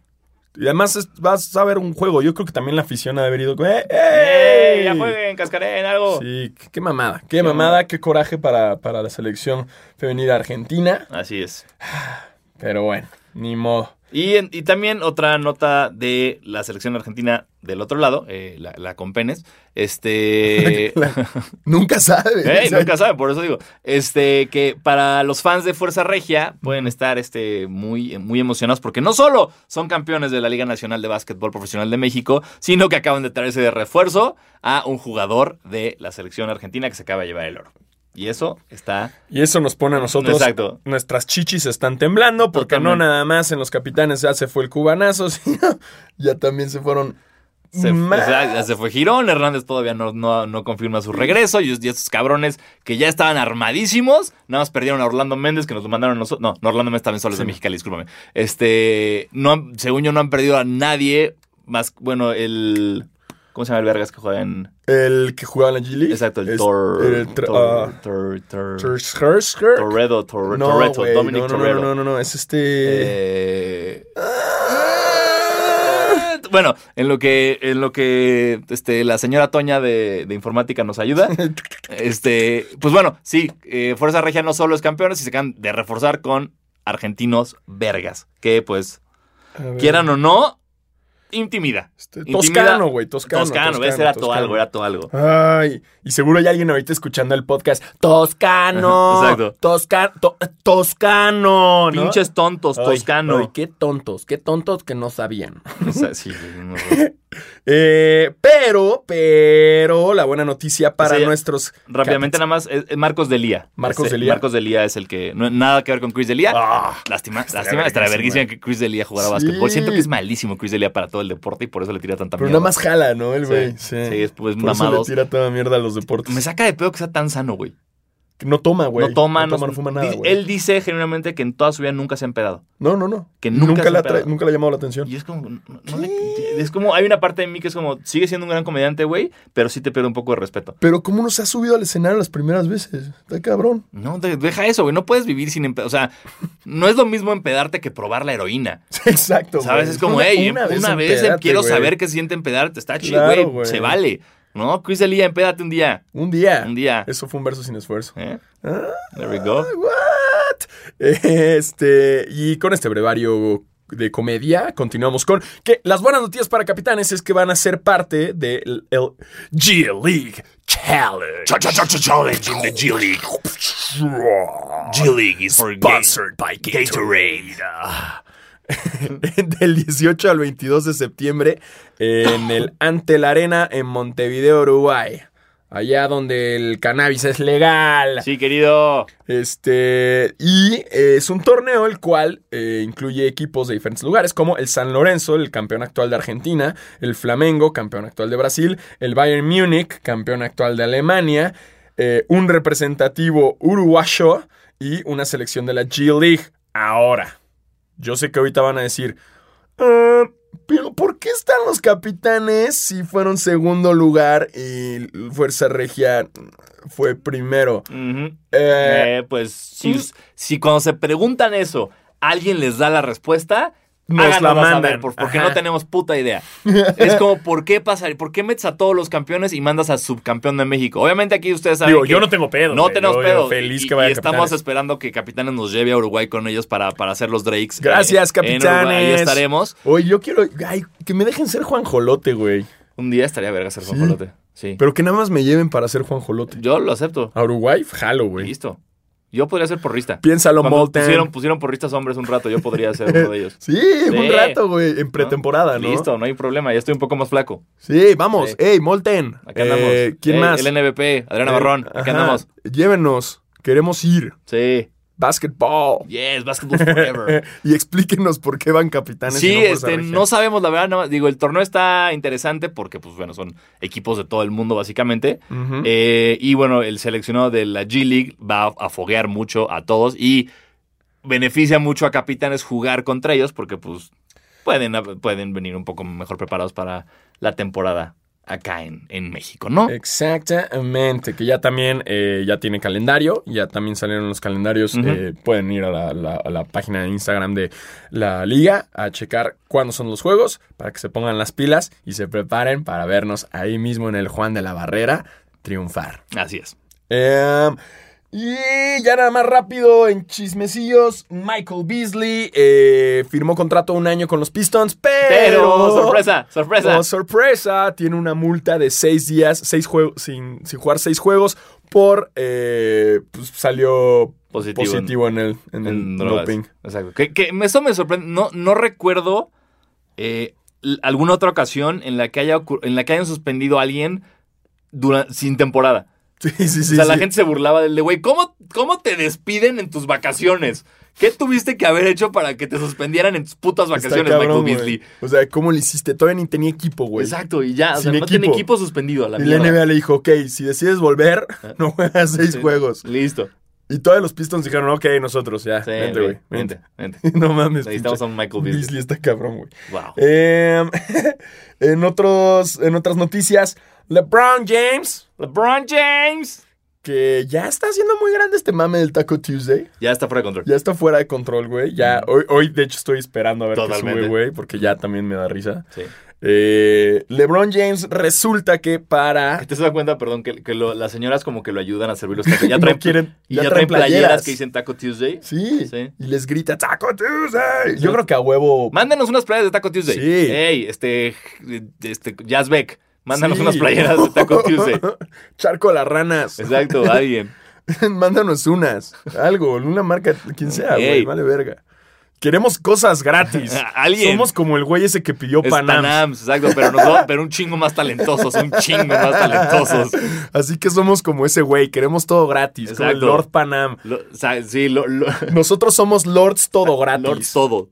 Y además es- vas a ver un juego. Yo creo que también la afición ha de haber ido. ¡Eh, ey! Ya jueguen, cascarén, algo. Sí, qué, qué mamada. Qué, mamada, qué coraje para, para la selección femenina argentina. Así es. Pero bueno, ni modo. Y, en- y también otra nota de la selección argentina del otro lado, eh, la, la con penes. Este. Nunca sabes. Ey, nunca sabe, por eso digo. Este, que para los fans de Fuerza Regia pueden estar este, muy, muy emocionados porque no solo son campeones de la Liga Nacional de Básquetbol Profesional de México, sino que acaban de traerse de refuerzo a un jugador de la selección argentina que se acaba de llevar el oro. Y eso está. Y eso nos pone a nosotros. Exacto. Nuestras chichis están temblando porque Totalmente. no nada más en los capitanes ya se fue el cubanazo, sino ya también se fueron. Se, más. o sea, ya se fue Girón, Hernández todavía no, no, no confirma su regreso. Y, estos cabrones que ya estaban armadísimos, nada más perdieron a Orlando Méndez, que nos lo mandaron a nosotros. No, no, Orlando Méndez también solo es de Mexicali, discúlpame. Este, no, según yo, no han perdido a nadie más. Bueno, el. ¿Cómo se llama el Vergas que juega en. El que jugaba en la G League. Exacto, el Tor. Torredo, Torreto, Dominic no, no, Torredo. No, no, no, no, es este. Eh, Bueno, en lo que, en lo que este, la señora Toña de, de informática nos ayuda, este, pues bueno, sí, eh, Fuerza Regia no solo es campeones y se acaban de reforzar con argentinos vergas, que pues, quieran o no, intimida. Este, Toscano, güey, toscano. Toscano, ¿ves? Era todo algo, era todo algo. Ay, y seguro hay alguien ahorita escuchando el podcast. Toscano. Exacto. Toscano. toscano, ¿no? Pinches tontos, toscano. ay, qué tontos, qué tontos que no sabían. O sea, sí, horror. Eh, pero, pero, la buena noticia para Sí, nuestros. Rápidamente nada más, es- es Marcos Delía. Marcos Ese- Delía. Marcos Delía es el que, no, nada que ver con Chris Delía. Ah, Lástima, Estaría lástima, estaría verguísima. que Chris Delia jugara Sí. básquetbol. Siento que es malísimo Chris Delia para todo el deporte y por eso le tira tanta pero mierda. nada más jala, ¿no? El güey. sí, Sí, es pues Por eso mamado. le tira toda mierda a los deportes. Me saca de pedo que sea tan sano, güey. No toma, güey. No toma, no, toma, no fuma nada, güey. Él dice genuinamente que en toda su vida nunca se ha empedado. No, no, no. Que nunca se tra- nunca le ha llamado la atención. Y es como, no- no le- es como, hay una parte de mí que es como, sigue siendo un gran comediante, güey, pero sí te pierde un poco de respeto. Pero ¿cómo no se ha subido al escenario las primeras veces? Está cabrón. No, de- deja eso, güey, no puedes vivir sin empedar. O sea, no es lo mismo empedarte que probar la heroína. Exacto, ¿Sabes? güey. Es como, hey, una una, vez quiero güey. saber qué siente empedarte. Está chido, Claro, güey. Se vale. ¿No? Chris Delia, empédate un día. Un día. Un día. Eso fue un verso sin esfuerzo. ¿Eh? Ah, There we go. what? Este, y con este brevario de comedia, continuamos con que las buenas noticias para capitanes es que van a ser parte del el G League Challenge. Challenge in the G League. G League is Sponsored by Gatorade. Del 18 al 22 de septiembre en el Ante la Arena en Montevideo, Uruguay. Allá donde el cannabis es legal. Sí, querido. Este, y eh, es un torneo el cual eh, incluye equipos de diferentes lugares, como el San Lorenzo, el campeón actual de Argentina, el Flamengo, campeón actual de Brasil, el Bayern Múnich, campeón actual de Alemania, eh, un representativo uruguayo y una selección de la G League. Ahora, yo sé que ahorita van a decir, "Ah, pero ¿por qué están los capitanes si fueron segundo lugar y Fuerza Regia fue primero? Eh, Eh, pues si, si cuando se preguntan eso, alguien les da la respuesta, Nos la mandan. saber, por- porque Ajá. no tenemos puta idea. es como, ¿por qué pasar? ¿Por qué metes a todos los campeones y mandas al subcampeón de México? Obviamente aquí ustedes saben Digo, que yo no tengo pedo. no tenemos pedo. Feliz y, que vaya y estamos esperando que Capitanes nos lleve a Uruguay con ellos para, para hacer los Drakes. eh, Gracias, Uruguay. Capitanes. Ahí estaremos. Oye, yo quiero. Ay, que me dejen ser Juan Jolote, güey. Un día estaría verga ser Sí. Juanjolote. Sí. Pero que nada más me lleven para ser Juan Jolote. Yo lo acepto. A Uruguay, jalo, güey. Listo. Yo podría ser porrista. Piénsalo, Cuando Molten. pusieron, pusieron porristas hombres un rato, yo podría ser uno de ellos. Sí, un rato, güey. En pretemporada, ¿no? Listo, no hay problema. Ya estoy un poco más flaco. Sí, vamos. Sí. Ey, Molten. Acá andamos. Eh, ¿Quién Ey, más? El NBP, Adriana Eh, Barrón. Acá andamos. Llévenos. Queremos ir. Sí. Basketball. Yes, basketball forever. y explíquenos por qué van capitanes. Sí, no este, no sabemos la verdad. más- digo, el torneo está interesante porque, pues bueno, son equipos de todo el mundo básicamente. Eh, y bueno, el seleccionado de la G League va a foguear mucho a todos y beneficia mucho a capitanes jugar contra ellos porque, pues, pueden, pueden venir un poco mejor preparados para la temporada acá en, en México, ¿no? Exactamente, que ya también eh, ya tiene calendario, ya también salieron los calendarios, eh, pueden ir a la, la- a la página de Instagram de la liga a checar cuándo son los juegos, para que se pongan las pilas y se preparen para vernos ahí mismo en el Juan de la Barrera triunfar. Así es. Em, y ya nada más rápido en chismecillos, Michael Beasley eh, firmó contrato un año con los Pistons, pero... Pero, sorpresa, sorpresa. Oh, sorpresa, tiene una multa de seis días, seis juegos, sin, sin jugar seis juegos, por eh, pues salió Positivo en- positivo, en, el, en el en drogas. doping. Exacto. Que, que eso me sorprende. No, no recuerdo eh, alguna otra ocasión en la que haya en la que hayan suspendido a alguien sin temporada. Sí, sí, sí. o sea, la gente se burlaba del de, güey, ¿cómo, ¿cómo te despiden en tus vacaciones? ¿Qué tuviste que haber hecho para que te suspendieran en tus putas vacaciones, cabrón, Michael. Beasley? O sea, ¿cómo le hiciste? Todavía ni tenía equipo, güey. Exacto, y ya, o sea, no tiene equipo. suspendido a la Y la. NBA le dijo, ok, si decides volver, no juegas seis Sí. juegos. Listo. Y todos los Pistons dijeron, ok, nosotros, ya, Sí, vente, güey. vente, vente. no mames, Necesitamos a un Michael Beasley. Beasley está cabrón, güey. Wow. Em, en, otros, en otras noticias, LeBron James, LeBron James. que ya está haciendo muy grande este mame del Taco Tuesday. Ya está fuera de control. Ya está fuera de control, güey. Ya, hoy, hoy, de hecho, estoy esperando a ver qué Totalmente. sube, güey, porque ya también me da risa. Sí. Eh, LeBron James resulta que para... ¿Te has dado cuenta, perdón, que, que lo- las señoras como que lo ayudan a servir los tacos? Ya traen, no quieren, y ya, traen playeras. que dicen Taco Tuesday. Sí, Sí. y les grita Taco Tuesday. Yo creo que a huevo... Mándenos unas playeras de Taco Tuesday. Sí. Ey, este, este, Jazz Beck, mándanos Sí. unas playeras de Taco Tuesday. Charco las ranas. Exacto, alguien. Mándanos unas. Algo, una marca, quien sea, güey. Ey. Vale verga. Queremos cosas gratis. Alguien. Somos como el güey ese que pidió Es Panam. Panams, exacto, pero, nosotros- pero un chingo más talentosos, un chingo más talentosos. Así que somos como ese güey. Queremos todo gratis. Como el Exacto. Lord Panam. Lo- o sea, sí, lo, lo, Nosotros somos Lords todo gratis. Lord todo.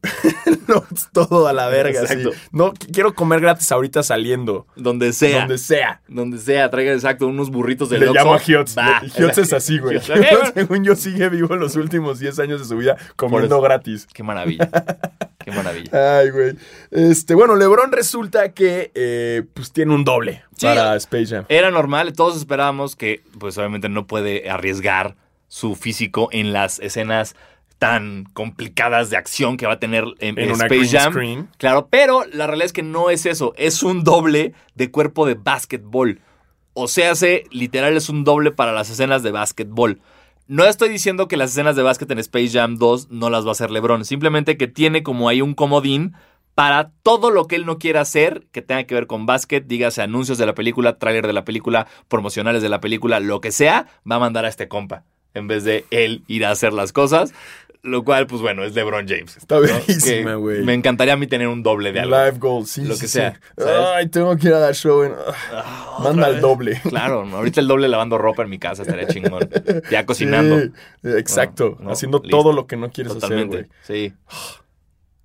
Lords todo a la verga. Exacto. sí. No, qu- quiero comer gratis ahorita saliendo. Donde sea. Donde sea. Donde sea, traiga exacto unos burritos de Le llamo a Hiots. Hiots es así, güey. Según yo, sigue vivo los últimos 10 años de su vida comiendo gratis. Qué maravilla. Qué maravilla. Ay, güey. Este, bueno, LeBron resulta que eh, pues tiene un doble Sí. para Space Jam. Era normal, todos esperábamos que, pues obviamente no puede arriesgar su físico en las escenas tan complicadas de acción que va a tener en, En Space Jam. screen. Claro, pero la realidad es que no es eso, es un doble de cuerpo de básquetbol. O sea, se literal es un doble para las escenas de básquetbol. No estoy diciendo que las escenas de básquet en Space Jam 2 no las va a hacer LeBron, simplemente que tiene como ahí un comodín para todo lo que él no quiera hacer que tenga que ver con básquet, dígase anuncios de la película, tráiler de la película, promocionales de la película, lo que sea, va a mandar a este compa en vez de él ir a hacer las cosas, lo cual pues bueno, es LeBron James. Está Que güey. Me encantaría a mí tener un doble de algo. Live goal, sí, Lo sí, que sea. Ay, tengo que ir a dar show. en- Ah, Manda vez. doble. Claro, ahorita el doble lavando ropa en mi casa estaría chingón. Ya cocinando. Sí, exacto. No, no, haciendo listo. todo lo que no quieres hacer, Totalmente. güey. Sí.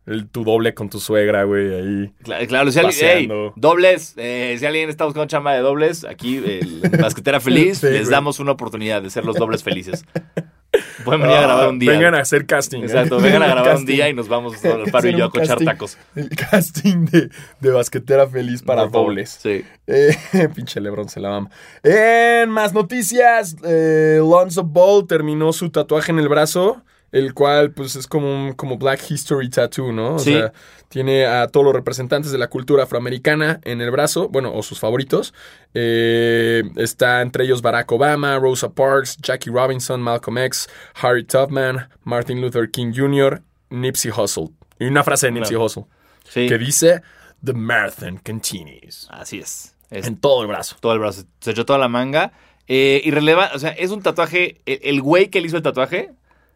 El- Tu doble con tu suegra, güey, ahí. Cla- Claro, si alguien, ey, Paseando. dobles, eh, si alguien está buscando chamba de dobles, aquí el Basquetera Feliz, les damos una oportunidad de ser los dobles felices. Pueden venir a grabar un día. Ah, Vengan a hacer casting. ¿eh? Exacto, vengan a grabar un día y nos vamos al paro y yo a cochar tacos. El casting de, de basquetera feliz para dobles. Sí. Eh, pinche Lebron se la mama. En más noticias, eh, Lonzo Ball terminó su tatuaje en el brazo, el cual pues es como un como Black History Tattoo, ¿no? O Sí. sea, tiene a todos los representantes de la cultura afroamericana en el brazo, bueno, o sus favoritos. Eh, está entre ellos Barack Obama, Rosa Parks, Jackie Robinson, Malcolm X, Harry Tubman, Martin Luther King Jr., Nipsey Hussle. Y una frase de Nipsey. Hussle Sí. que dice, The marathon continues. Así es. Es En todo el brazo. todo el brazo. Se echó toda la manga. Eh, y releva, o sea, es un tatuaje. El, el güey que le hizo el tatuaje,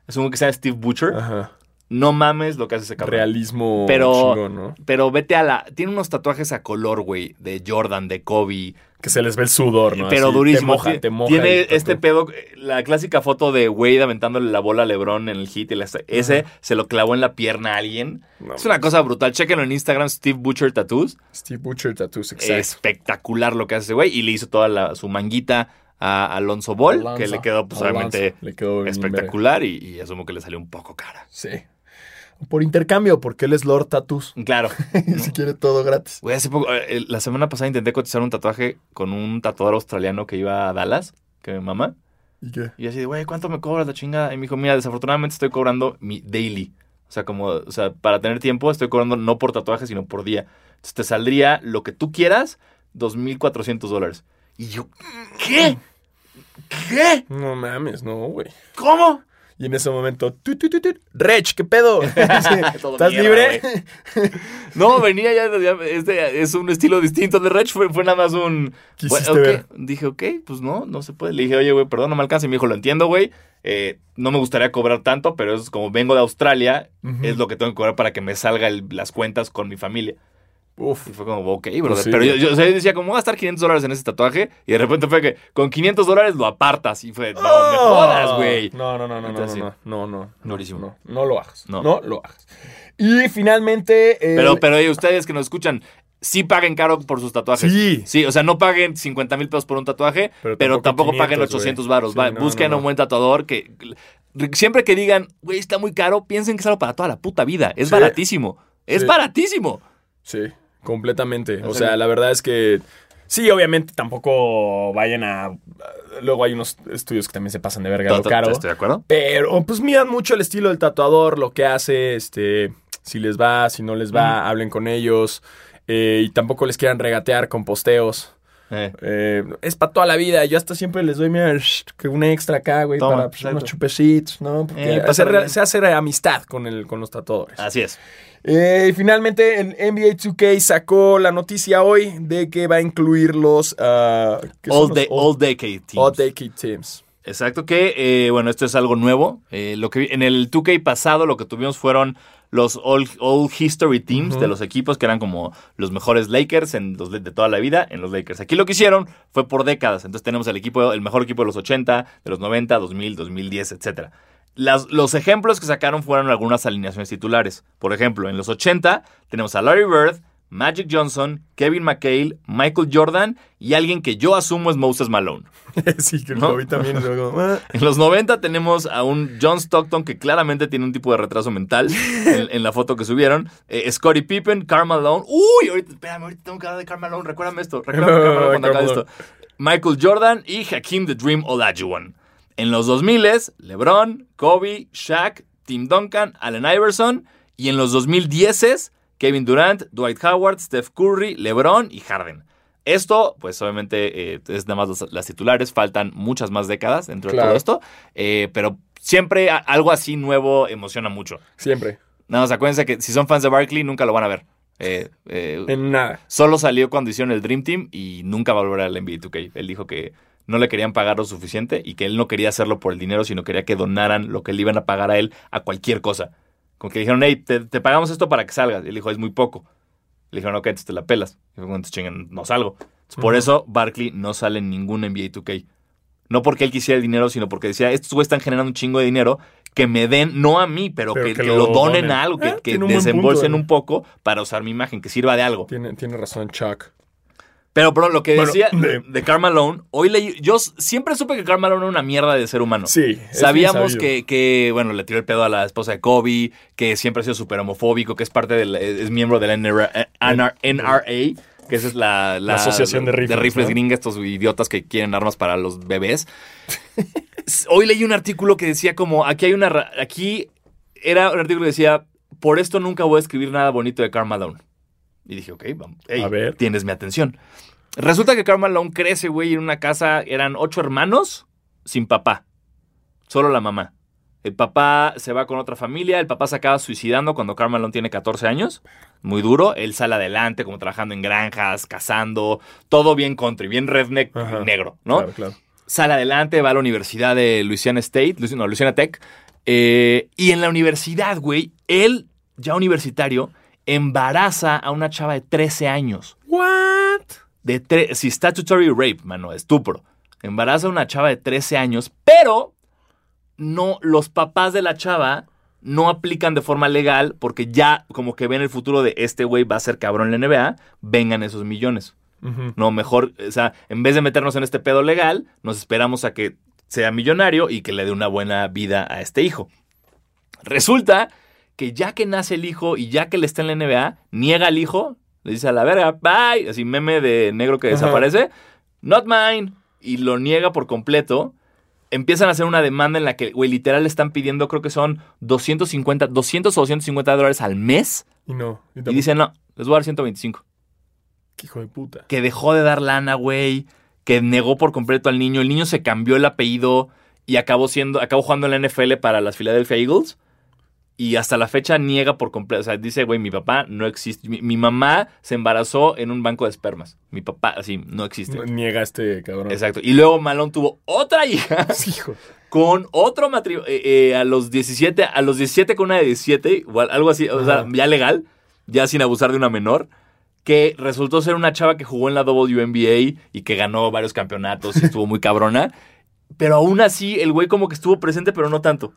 es un güey que se llama Steve Butcher. Ajá. No mames lo que hace ese cabrón. Realismo Pero- chingón, ¿no? Pero vete a la. Tiene unos tatuajes a color, güey. De Jordan, de Kobe. Que se les ve el sudor, ¿no? pero Así, durísimo. Te moja, te moja. Tiene el este pedo. La clásica foto de Wade aventándole la bola a LeBron en el hit. y la- ese se lo clavó en la pierna a alguien. No, es una cosa brutal. Chéquenlo en Instagram, Steve Butcher Tattoos. Steve Butcher Tattoos, exacto. Espectacular lo que hace ese güey. Y le hizo toda la- su manguita a Alonso Ball, Alonso, que le quedó pues obviamente Le quedó bien espectacular y, y asumo que le salió un poco cara. Sí. Por intercambio, porque él es Lord Tattoos. Claro. Y si quiere todo gratis. Güey, hace poco, eh, la semana pasada intenté cotizar un tatuaje con un tatuador australiano que iba a Dallas, que me mama. ¿Y qué? Y así de, güey, ¿cuánto me cobras la chingada? Y me dijo, mira, desafortunadamente estoy cobrando mi daily. O sea, como, o sea, para tener tiempo estoy cobrando no por tatuaje, sino por día. Entonces te saldría lo que tú quieras, 2.400 dólares. Y yo, ¿qué? ¿Qué? No mames, no, güey. ¿Cómo? Y en ese momento, tu, tu, tu, tu, Rech, ¿qué pedo? ¿Estás libre? No, venía ya, ya- este es un estilo distinto de Rech, fue, fue nada más un... Quisiste Bueno, ok. ver. Dije, ok, pues no, no se puede. Le dije, oye, güey, perdón, no me alcanza. Y me dijo, lo entiendo, güey. Eh, no me gustaría cobrar tanto, pero es como vengo de Australia, es lo que tengo que cobrar para que me salga el- las cuentas con mi familia. Uf. Y fue como, ok, brother. Pues sí, pero yo, yo, decía, como voy a gastar 500 dólares en ese tatuaje? Y de repente fue que con 500 dólares lo apartas. Y fue, no me jodas, güey. No, no, no, no, no, Entonces, no, no, no, no, Durísimo. No, no lo hagas. No. No, lo hagas. Y finalmente. eh, Pero, pero oye, ustedes que nos escuchan, sí paguen caro por sus tatuajes. Sí. Sí, o sea, no paguen 50 mil pesos por un tatuaje, pero, Pero tampoco, paguen 500, 800 güey. varos. Sí, Va, no, busquen no, a un buen tatuador que... Siempre que digan, güey, está muy caro, piensen que es algo para toda la puta vida. Es Sí. baratísimo. Es Sí. baratísimo. Sí, completamente. O sea, la verdad es que. Sí, obviamente tampoco vayan a. Luego hay unos estudios que también se pasan de verga lo caro. ¿Estoy de acuerdo? Pero pues miran mucho el estilo del tatuador, lo que hace, este, si les va, si no les va, hablen con ellos. eh, y tampoco les quieran regatear con posteos. Eh, Eh, es para toda la vida. Yo hasta siempre les doy, mira, que una extra acá, güey, Toma, para pues, unos chupecitos, ¿no? Porque Eh, hacer- se hace amistad con, el, con los tatuadores. así es. Y finalmente, el NBA 2K sacó la noticia hoy de que va a incluir los... ah, ¿qué son All, los day, all Decade Teams. All Decade Teams. Exacto, que bueno, esto es algo nuevo. Lo que en el 2K pasado lo que tuvimos fueron los All, All History Teams de los equipos que eran como los mejores Lakers en los de toda la vida en los Lakers. Aquí lo que hicieron fue por décadas. Entonces tenemos el equipo, el mejor equipo de los 80, de los 90, 2000, 2010, etcétera. Las- los ejemplos que sacaron fueron algunas alineaciones titulares. Por ejemplo, en los 80 tenemos a Larry Bird, Magic Johnson, Kevin McHale, Michael Jordan y alguien que yo asumo es Moses Malone. sí, que ¿No? lo vi también. luego, ah. En los 90 tenemos a un John Stockton que claramente tiene un tipo de retraso mental en, en la foto que subieron. Eh, Scottie Pippen, Karl Malone. Uy, ahorita, espérame, ahorita tengo que hablar de Karl Malone. Recuérdame esto. Recuérdame Karl Malone cuando acabe esto. Michael Jordan y Hakeem the Dream Olajuwon. En los 2000 LeBron, Kobe, Shaq, Tim Duncan, Allen Iverson. Y en los 2010 Kevin Durant, Dwight Howard, Steph Curry, LeBron y Harden. Esto, pues obviamente eh, es nada más las, titulares, faltan muchas más décadas dentro Claro. de todo esto, eh, pero siempre a- algo así nuevo emociona mucho. Siempre. Nada más acuérdense que si son fans de Barkley nunca lo van a ver. Eh, eh, En nada. Solo salió cuando hicieron el Dream Team y nunca va a volver al NBA 2K. Él dijo que no le querían pagar lo suficiente y que él no quería hacerlo por el dinero, sino quería que donaran lo que le iban a pagar a él a cualquier cosa. Como que dijeron, hey, te, te pagamos esto para que salgas. Y él dijo, es muy poco. Le dijeron, ok, entonces te la pelas. Y dijo, entonces chingan, no salgo. Entonces, Por eso Barkley no sale en ningún NBA 2K. No porque él quisiera el dinero, sino porque decía, estos güeyes están generando un chingo de dinero que me den, no a mí, pero, Pero que, que que lo donen donen. a algo, que, Eh, que tiene un buen desembolsen punto, eh. un poco para usar mi imagen, que sirva de algo. Tiene, tiene razón Chuck. Pero, bro, lo que Bueno, decía de- de, de Karl Malone, hoy leí, yo siempre supe que Karl Malone era una mierda de ser humano. Sí. Sabíamos que, que, bueno, le tiró el pedo a la esposa de Kobe, que siempre ha sido súper homofóbico, que es parte del, es es miembro de la NRA, NRA, que esa es la, La Asociación de Rifles, ¿no? gringa, estos idiotas que quieren armas para los bebés. Hoy leí un artículo que decía como, aquí hay una, aquí era un artículo que decía, por esto nunca voy a escribir nada bonito de Karl Malone. Y dije, ok, vamos, ey, A ver. tienes mi atención. Resulta que Karl Malone crece, güey, en una casa, eran ocho hermanos sin papá. Solo la mamá. El papá se va con otra familia, el papá se acaba suicidando cuando Karl Malone tiene 14 años. Muy duro, él sale adelante como trabajando en granjas, cazando, todo bien country, bien redneck Ajá. negro, ¿no? Claro, claro. sale adelante, va a la universidad de Louisiana State, no, Louisiana Tech, eh, y en la universidad, güey, él, ya universitario, embaraza a una chava de 13 años. What? De tre- sí, statutory rape, mano, estupro. Embaraza a una chava de 13 años, pero no, los papás de la chava no aplican de forma legal porque ya como que ven el futuro de este güey va a ser cabrón en la NBA, vengan esos millones. No, mejor, o sea, en vez de meternos en este pedo legal, nos esperamos a que sea millonario y que le dé una buena vida a este hijo. Resulta que ya que nace el hijo y ya que le está en la NBA, niega al hijo, le dice a la verga, bye, así meme de negro que Ajá. desaparece, not mine, y lo niega por completo. Empiezan a hacer una demanda en la que, güey, literal le están pidiendo, creo que son 250, 200 o 250 dólares al mes. Y no. Y Y dicen, no, les voy a dar 125. Qué hijo de puta. Que dejó de dar lana, güey. Que negó por completo al niño. El niño se cambió el apellido y acabó siendo, acabó jugando en la NFL para las Philadelphia Eagles. Y hasta la fecha niega por completo. O sea, dice, güey, mi papá no existe. Mi, mi mamá se embarazó en un banco de espermas. Mi papá, así, no existe. Niega este cabrón. Exacto. Y luego Malone tuvo otra hija hijo. con otro matrimonio. a los 17, a los 17 con una de 17, igual, algo así, o sea, ya legal, ya sin abusar de una menor. Que resultó ser una chava que jugó en la WNBA y que ganó varios campeonatos y estuvo muy cabrona. Pero aún así, el güey como que estuvo presente, pero no tanto.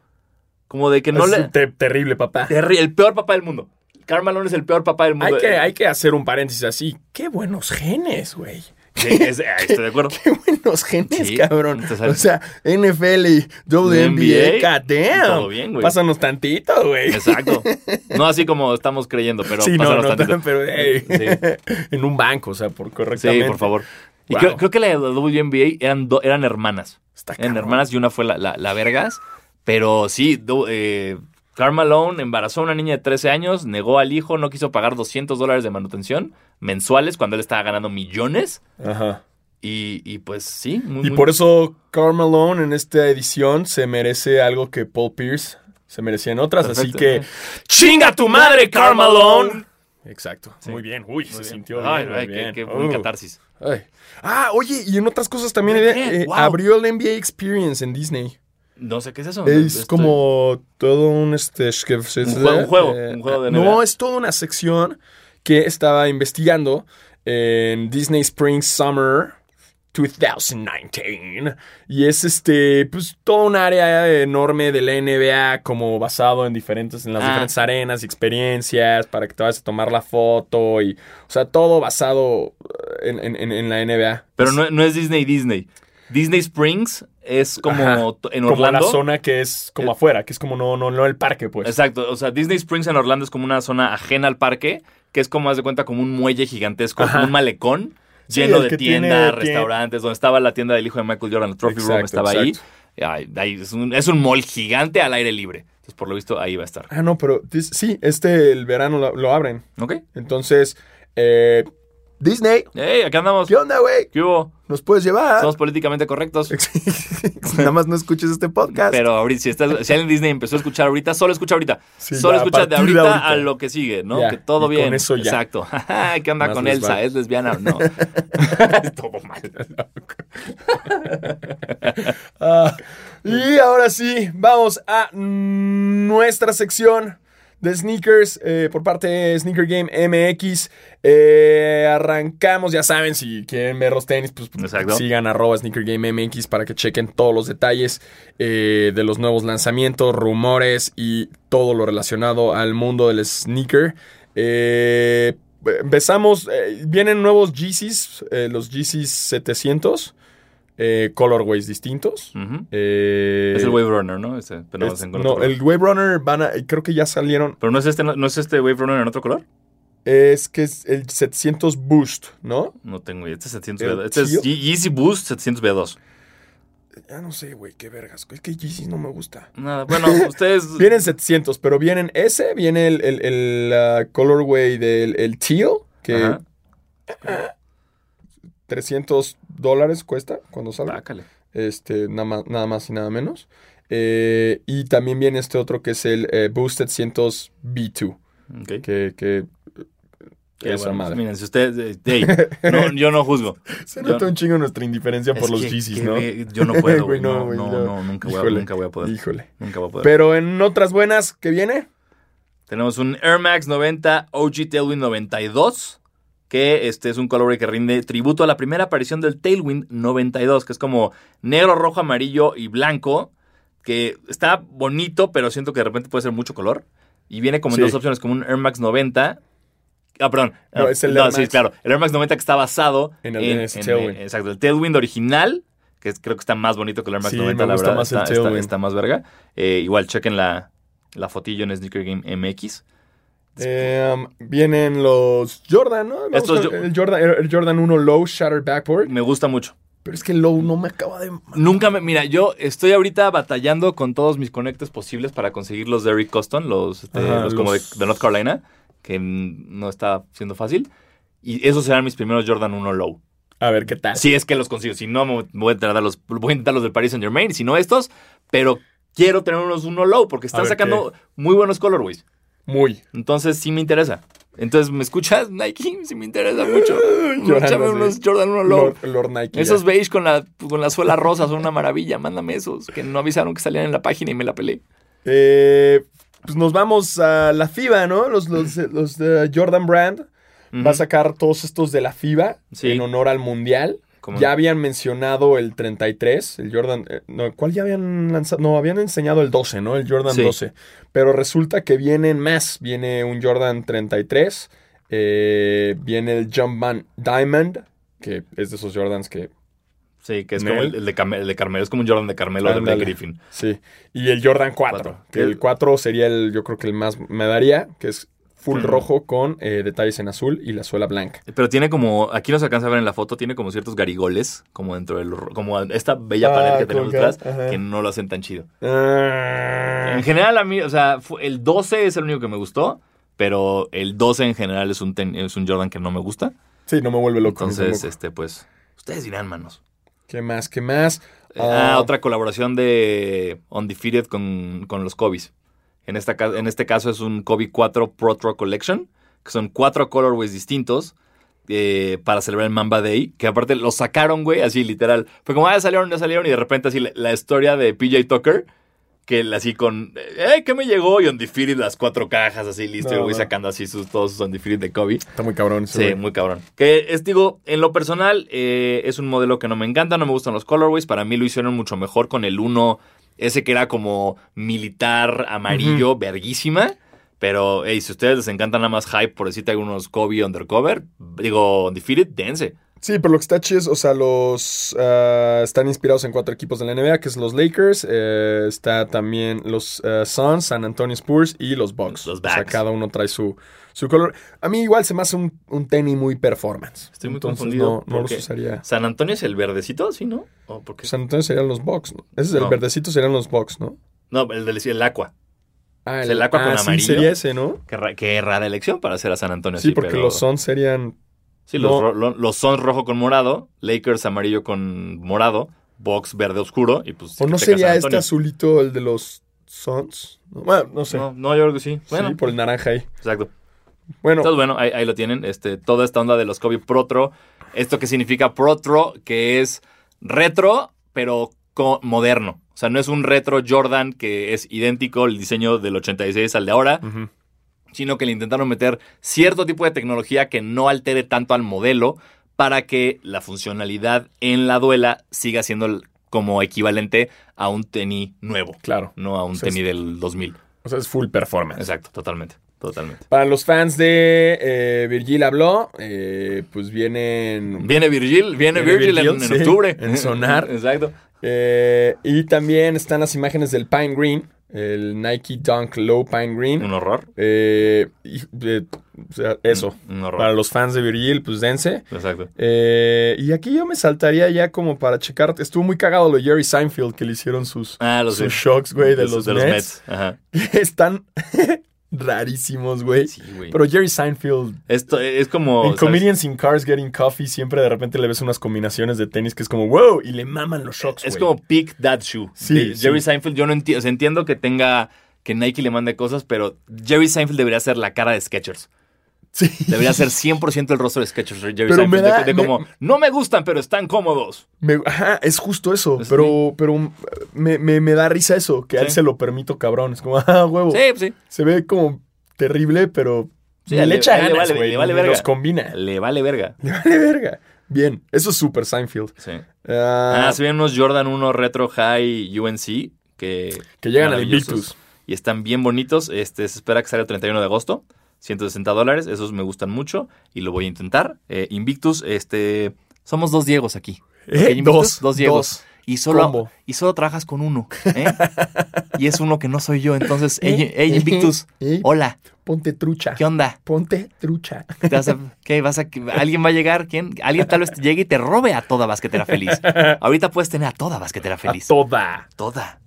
Como de que no Es le. te- terrible, papá. Terri- El peor papá del mundo. Karl Malone es el peor papá del mundo. Hay que, hay que hacer un paréntesis así. Qué buenos genes, güey. Sí, es- ahí estoy de acuerdo. Qué buenos genes, Sí. cabrón. O sea, NFL y WNBA, damn. todo bien, güey. Pásanos tantito, güey. Exacto. No así como estamos creyendo, pero sí, no, pásanos no, tantito. pero hey, Sí. en un banco, o sea, por correctamente. Sí, por favor. Y creo, creo que la WNBA eran, do- eran hermanas. Está Eran hermanas y una fue la, la, la Vergas. Pero sí, do- eh, Karl Malone embarazó a una niña de 13 años, negó al hijo, no quiso pagar 200 dólares de manutención mensuales cuando él estaba ganando millones. Ajá. Y, y pues sí. muy- Y muy- por eso Karl Malone en esta edición se merece algo que Paul Pierce se merecía en otras. Así que ¡Chinga tu madre, Karl Malone! Exacto. Muy bien. Uy, se bien. sintió Ay, bien. ay, muy qué- qué buen Uh. catarsis. Ay. Ah, oye, y en otras cosas también ¿De eh, eh, Wow. abrió el NBA Experience en Disney. No sé qué es eso. Es Estoy- como todo un este Un juego- un juego, un juego de No, es toda una sección que estaba investigando en Disney Spring Summer 2019 y es este pues todo un área enorme de la NBA como basado en diferentes en las Ah. diferentes arenas y experiencias para que te vayas a tomar la foto y o sea todo basado eh, en, en- en- en la NBA Pero no, no es Disney Disney. Disney Springs es como Ajá. en como Orlando. la zona que es como Eh, afuera que es como no no no el parque pues Exacto, o sea, Disney Springs en Orlando es como una zona ajena al parque, que es como, haz de cuenta, como un muelle gigantesco, como un malecón lleno de tiendas, tiene- restaurantes, donde estaba la tienda del hijo de Michael Jordan, el Trophy Room estaba ahí. exacto. Ahí es, un, es un mall gigante al aire libre. Entonces, por lo visto, ahí va a estar. Ah, no, pero sí, este el verano lo, lo abren. ¿Ok? Entonces, eh, Disney, ¡Ey! Acá andamos. ¿qué onda, güey? ¿Qué hubo? ¿Nos puedes llevar? Somos políticamente correctos. Nada más no escuches este podcast. Pero ahorita, si, estás, si alguien en Disney empezó a escuchar ahorita, solo escucha ahorita. Sí, solo ya, escucha de ahorita, a lo que sigue, ¿no? Ya, Que todo bien. con eso ya. Exacto. ¿Qué onda Más con Elsa? ¿Es lesbiana o no? todo mal. Ah, y ahora sí, vamos a nuestra sección de sneakers eh, por parte de Sneaker Game MX. Eh, arrancamos, ya saben, si quieren ver los tenis, pues Exacto. sigan arroba Sneaker Game MX para que chequen todos los detalles eh, de los nuevos lanzamientos, rumores y todo lo relacionado al mundo del sneaker. Empezamos, vienen nuevos eh, los Yeezys 700. Eh, colorways distintos. Eh, Es el Wave Runner, ¿no? Pero no, es- es en no, color. el Wave Runner van a, creo que ya salieron. Pero no es este, no, es este Wave Runner en otro color. Es que es el 700 Boost, ¿no? No tengo idea. Este es 700 El B2. Este es tío. Ye- Yeezy Boost 700 B2. Ya no sé, güey, qué vergas. Es que Yeezys no me gusta. Nada. Bueno, ustedes. Vienen 700, pero vienen ese, viene el, el, el, colorway del el teal, que Ajá. 300 dólares cuesta cuando sale. Bácale. Este, nada más, nada más y nada menos. Eh, y también viene este otro que es el eh, Boost 700 B2, Ok. que, que Qué esa bueno, madre. pues miren, si ustedes. eh, hey, no, yo no juzgo. Se nota un chingo nuestra indiferencia por los Yeezys, ¿no? Yo no puedo, Güey. No, güey, no, no. no, nunca voy, a, nunca voy a poder. Híjole. Nunca voy a poder. Pero en otras buenas, ¿qué viene? Tenemos un Air Max 90 OG Tailwind 92. Que este es un colorway que rinde tributo a la primera aparición del Tailwind 92, que es como negro, rojo, amarillo y blanco. Que está bonito, pero siento que de repente puede ser mucho color. Y viene como en Sí. dos opciones, como un Air Max 90. Ah, perdón. No, es el Air sí, Max. claro. El Air Max 90 que está basado En el- en Tailwind. exacto, el Tailwind original, que creo que está más bonito que el Air Max Sí, 90, me la verdad. más el está, está- Tailwind. está más verga. Eh, igual, chequen la, La fotillo en Sneaker Game MX. Eh, vienen los Jordan, ¿no? Vamos Estos con yo- el, Jordan, el Jordan 1 Low Shattered Backboard. Me gusta mucho. Pero es que el Low no me acaba de... Nunca me. Mira, yo estoy ahorita batallando con todos mis conectes posibles para conseguir los de Eric Coston, los, este, Ajá, los como de, los- de North Carolina, que mm, no está siendo fácil. Y esos serán mis primeros Jordan 1 Low. A ver, ¿qué tal? Si es que los consigo. Si no, me voy a intentar los, voy a intentar los del Paris Saint Germain. Si no, estos. Pero quiero tener unos 1 Low porque están ver, sacando muy buenos colorways. Muy. Entonces sí me interesa. Entonces, ¿me escuchas? Nike, sí me interesa mucho. Llorando, Échame unos Jordan 1 Low. Lord, Lord Nike. Esos ya. beige con la, con la suela rosa son una maravilla. Mándame esos. Que no avisaron que salían en la página y me la pelé. Eh, pues nos vamos a la FIBA, ¿no? Los, los, los de Jordan Brand. Va a sacar todos estos de la FIBA Sí. en honor al Mundial. ¿Cómo Ya habían mencionado el 33, el Jordan... eh, no, ¿Cuál ya habían lanzado? No, habían enseñado el 12, ¿no? El Jordan Sí. 12. Pero resulta que vienen más. Viene un Jordan 33. eh, viene el Jumpman Diamond, que es de esos Jordans que... Sí, que es Nel. como el, el de Carmelo. El de Carmelo. Es como un Jordan de Carmelo de. Blake Griffin. Sí. Y el Jordan 4. Cuatro. Que el 4 sería el, yo creo que el más me daría, que es full rojo con eh, detalles en azul y la suela blanca. Pero tiene como. Aquí no se alcanza a ver en la foto. Tiene como ciertos garigoles. Como dentro del. Como esta bella Ah, pared que tenemos ajá. Que no lo hacen tan chido. Ah. En general, a mí. O sea, el 12 es el único que me gustó. Pero el 12 en general es un, ten- es un Jordan que no me gusta. Sí, no me vuelve loco. Entonces, este, pues. Ustedes dirán, manos. ¿Qué más? ¿Qué más? Ah, Ah, otra colaboración de Undefeated con, con los Kobe's. En, esta, en este caso es un Kobe 4 Pro Tour Collection, que son cuatro colorways distintos eh, para celebrar el Mamba Day, que aparte los sacaron, güey, así literal. Fue como, ah, ya salieron, ya salieron, y de repente así la, la historia de PJ Tucker, que así con, eh, ¿qué me llegó? Y Undefeated las cuatro cajas, así listo, y el No, güey no. sacando así sus, todos sus Undefeated de Kobe. Está muy cabrón. Sí, güey. muy cabrón. Que es, digo, en lo personal, eh, es un modelo que no me encanta, no me gustan los colorways. Para mí lo hicieron mucho mejor con el 1, ese que era como militar amarillo, verguísima. Pero, hey, si a ustedes les encanta nada más hype, por decirte algunos Kobe Undercover, digo, Undefeated, dense. Sí, pero lo que está chido es, o sea, los ah, están inspirados en cuatro equipos de la NBA, que es los Lakers, eh, está también los ah, Suns, San Antonio Spurs y los Bucks. Los O sea, Bucks. cada uno trae su, su color. A mí igual se me hace un, un tenis muy performance. Estoy muy Entonces confundido. No, no los porque usaría. San Antonio es el verdecito, ¿sí, no? ¿O por qué? San Antonio serían los Bucks, ¿no? Ese es el No. verdecito, serían los Bucks, ¿no? No, el del el Aqua. Ah, Es el aqua con sí, amarillo. sería ese, ¿no? Qué, ra- qué rara elección para hacer a San Antonio Sí, así, porque pero- los Suns serían... Sí, los, No. ro- los Suns rojo con morado, Lakers amarillo con morado, Bucks verde oscuro y pues... ¿O no sería este azulito el de los Suns? No, Bueno, no sé. No, no, yo creo que sí. Bueno, sí, por el naranja ahí. exacto. Bueno, Entonces, bueno, ahí, ahí lo tienen. Este, toda esta onda de los Kobe Protro. Esto que significa Protro, que es retro, pero moderno. O sea, no es un retro Jordan que es idéntico el diseño del 86 al de ahora. Sino que le intentaron meter cierto tipo de tecnología que no altere tanto al modelo para que la funcionalidad en la duela siga siendo como equivalente a un tenis nuevo, claro. no a un O sea, es- tenis del 2000. O sea, es full performance. Exacto, totalmente, totalmente. Para los fans de eh, Virgil habló, eh, pues vienen... Viene Virgil, viene, Viene Virgil, en, Virgil, en sí, octubre. en Sonar. Exacto. eh, y también están las imágenes del Pine Green, el Nike Dunk Low Pine Green. Un horror. Eh, y, eh, o sea, eso. Un horror. Para los fans de Virgil, pues dense. Exacto. Eh, y aquí yo me saltaría ya como para checar. Estuvo muy cagado lo de Jerry Seinfeld que le hicieron sus, Ah, los sus shocks, güey, de, los, Mets. Ajá. Están rarísimos, güey. Sí, güey. Pero Jerry Seinfeld Esto es como. En ¿sabes? Comedians in Cars Getting Coffee siempre de repente le ves unas combinaciones de tenis que es como wow y le maman los shocks. Es como Pick That Shoe. Sí, de Jerry sí. Seinfeld, yo no entiendo. O sea, entiendo que tenga. Que Nike le mande cosas, pero Jerry Seinfeld debería ser la cara de Skechers. Sí. Debería ser 100% el rostro de Skechers. Jerry Pero Seinfeld. me da- de, de me- como, no me gustan, pero están cómodos. Me- ajá, es justo eso, Es pero, pero me, me- me da risa eso, que a él se lo permito cabrón. Es como, ah, huevo. Sí, sí. Se ve como terrible, pero Sí, le, le- echa le ganas, vale- verga. Los combina. Le vale verga. Le vale verga. Bien, eso es super Seinfeld. Sí. Ah, Ah, se vienen unos Jordan 1 Retro High UNC que, que llegan al. Invictus. y están bien bonitos. Este, se espera que salga el 31 de agosto. 160 dólares, esos me gustan mucho y lo voy a intentar. Eh, Invictus, este, somos dos Diegos aquí. ¿Eh? Invictus, Dos, dos Diegos. dos. y solo, Combo. y solo trabajas con uno. ¿eh? y es uno que no soy yo. Entonces, ¿Eh? hey, hey, Invictus, ¿Eh? hola, Ponte trucha. ¿qué onda? Ponte trucha. ¿Te vas a- ¿Qué vas a, ¿Alguien va a llegar? ¿Quién? Alguien tal vez llegue y te robe a toda basquetera feliz. Ahorita puedes tener a toda basquetera A feliz. toda. Toda.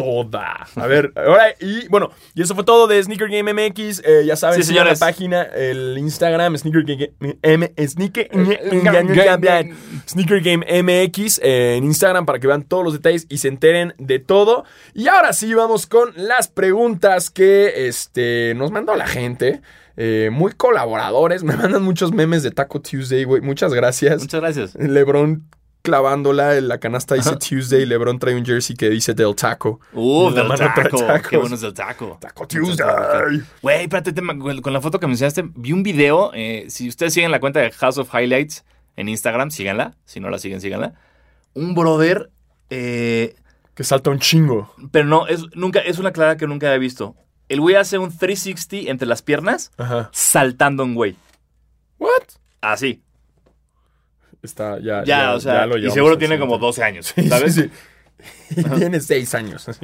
Toda. A ver, ahora, y bueno, y eso fue todo de Sneaker Game MX. Eh, ya saben, Sí, la página, el Instagram, Sneaker Game M, Sneaker, Game. Sneaker Game MX eh, en Instagram para que vean todos los detalles y se enteren de todo. Y ahora sí, vamos con las preguntas que este, nos mandó la gente. Eh, muy colaboradores, me mandan muchos memes de Taco Tuesday, güey. Muchas gracias. Muchas gracias. Lebron clavándola en la canasta dice Tuesday. Lebron trae un jersey que dice Del Taco. Uh, del taco. Qué bueno es del taco. Taco Tuesday. Güey, espérate, te- con la foto que me enseñaste, vi un video. eh, si ustedes siguen la cuenta de House of Highlights en Instagram, síganla. Si no la siguen, síganla. Un brother, eh, Que salta un chingo. pero no, es, nunca, es una clara que nunca había visto. El güey hace un 360 entre las piernas, Ajá. saltando un güey. What? Así. Está, ya, Ya, o sea, ya lo y seguro tiene como 12 años, ¿sabes? sí, sí. Y tiene seis años.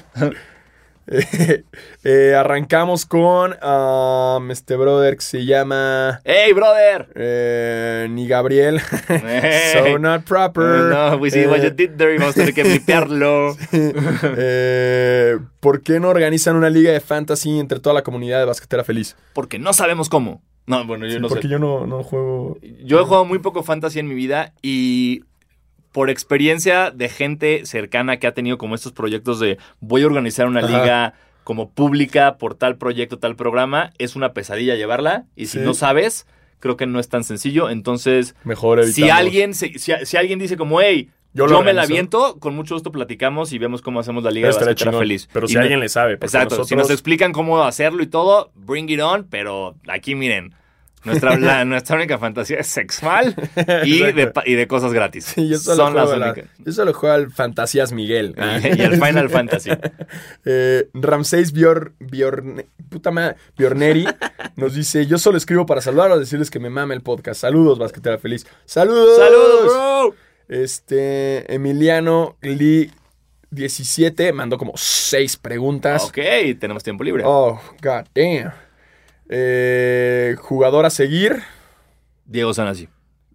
Eh, eh, arrancamos con um, este brother que se llama ¡Ey, brother! eh, Ni Gabriel. Hey. so not proper. No, we see what you did there y vamos a tener que blipearlo. eh, ¿Por qué no organizan una liga de fantasy entre toda la comunidad de basquetera feliz? Porque no sabemos cómo. No, bueno, yo no Porque sé. yo no, no juego. Yo he jugado muy poco fantasy en mi vida y por experiencia de gente cercana que ha tenido como estos proyectos de voy a organizar una Ajá. liga como pública por tal proyecto, tal programa, es una pesadilla llevarla y si Sí. no sabes, creo que no es tan sencillo. Entonces, Mejor si alguien, si, si alguien dice como, hey, Yo me la aviento, con mucho gusto platicamos y vemos cómo hacemos la liga de basquetera chingón. feliz. Pero Y si alguien le sabe. Exacto, si nos explican cómo hacerlo y todo, bring it on, pero aquí miren, nuestra, la- nuestra única fantasía es sexual y de, y de cosas gratis. Sí, yo solo, Son las juego la- únicas. yo solo juego al Fantasías Miguel. Y, y el Final Fantasy. Eh, Ramsés Bior, Biorne- puta madre, Biorneri nos dice: Yo solo escribo para saludar o decirles que me mame el podcast. Saludos, basquetera feliz. ¡Saludos! ¡Saludos, bro! Este, Emiliano Lee 17 mandó como seis preguntas. Ok, tenemos tiempo libre. Oh, god damn. Eh, jugador a seguir, Diego Sanasi.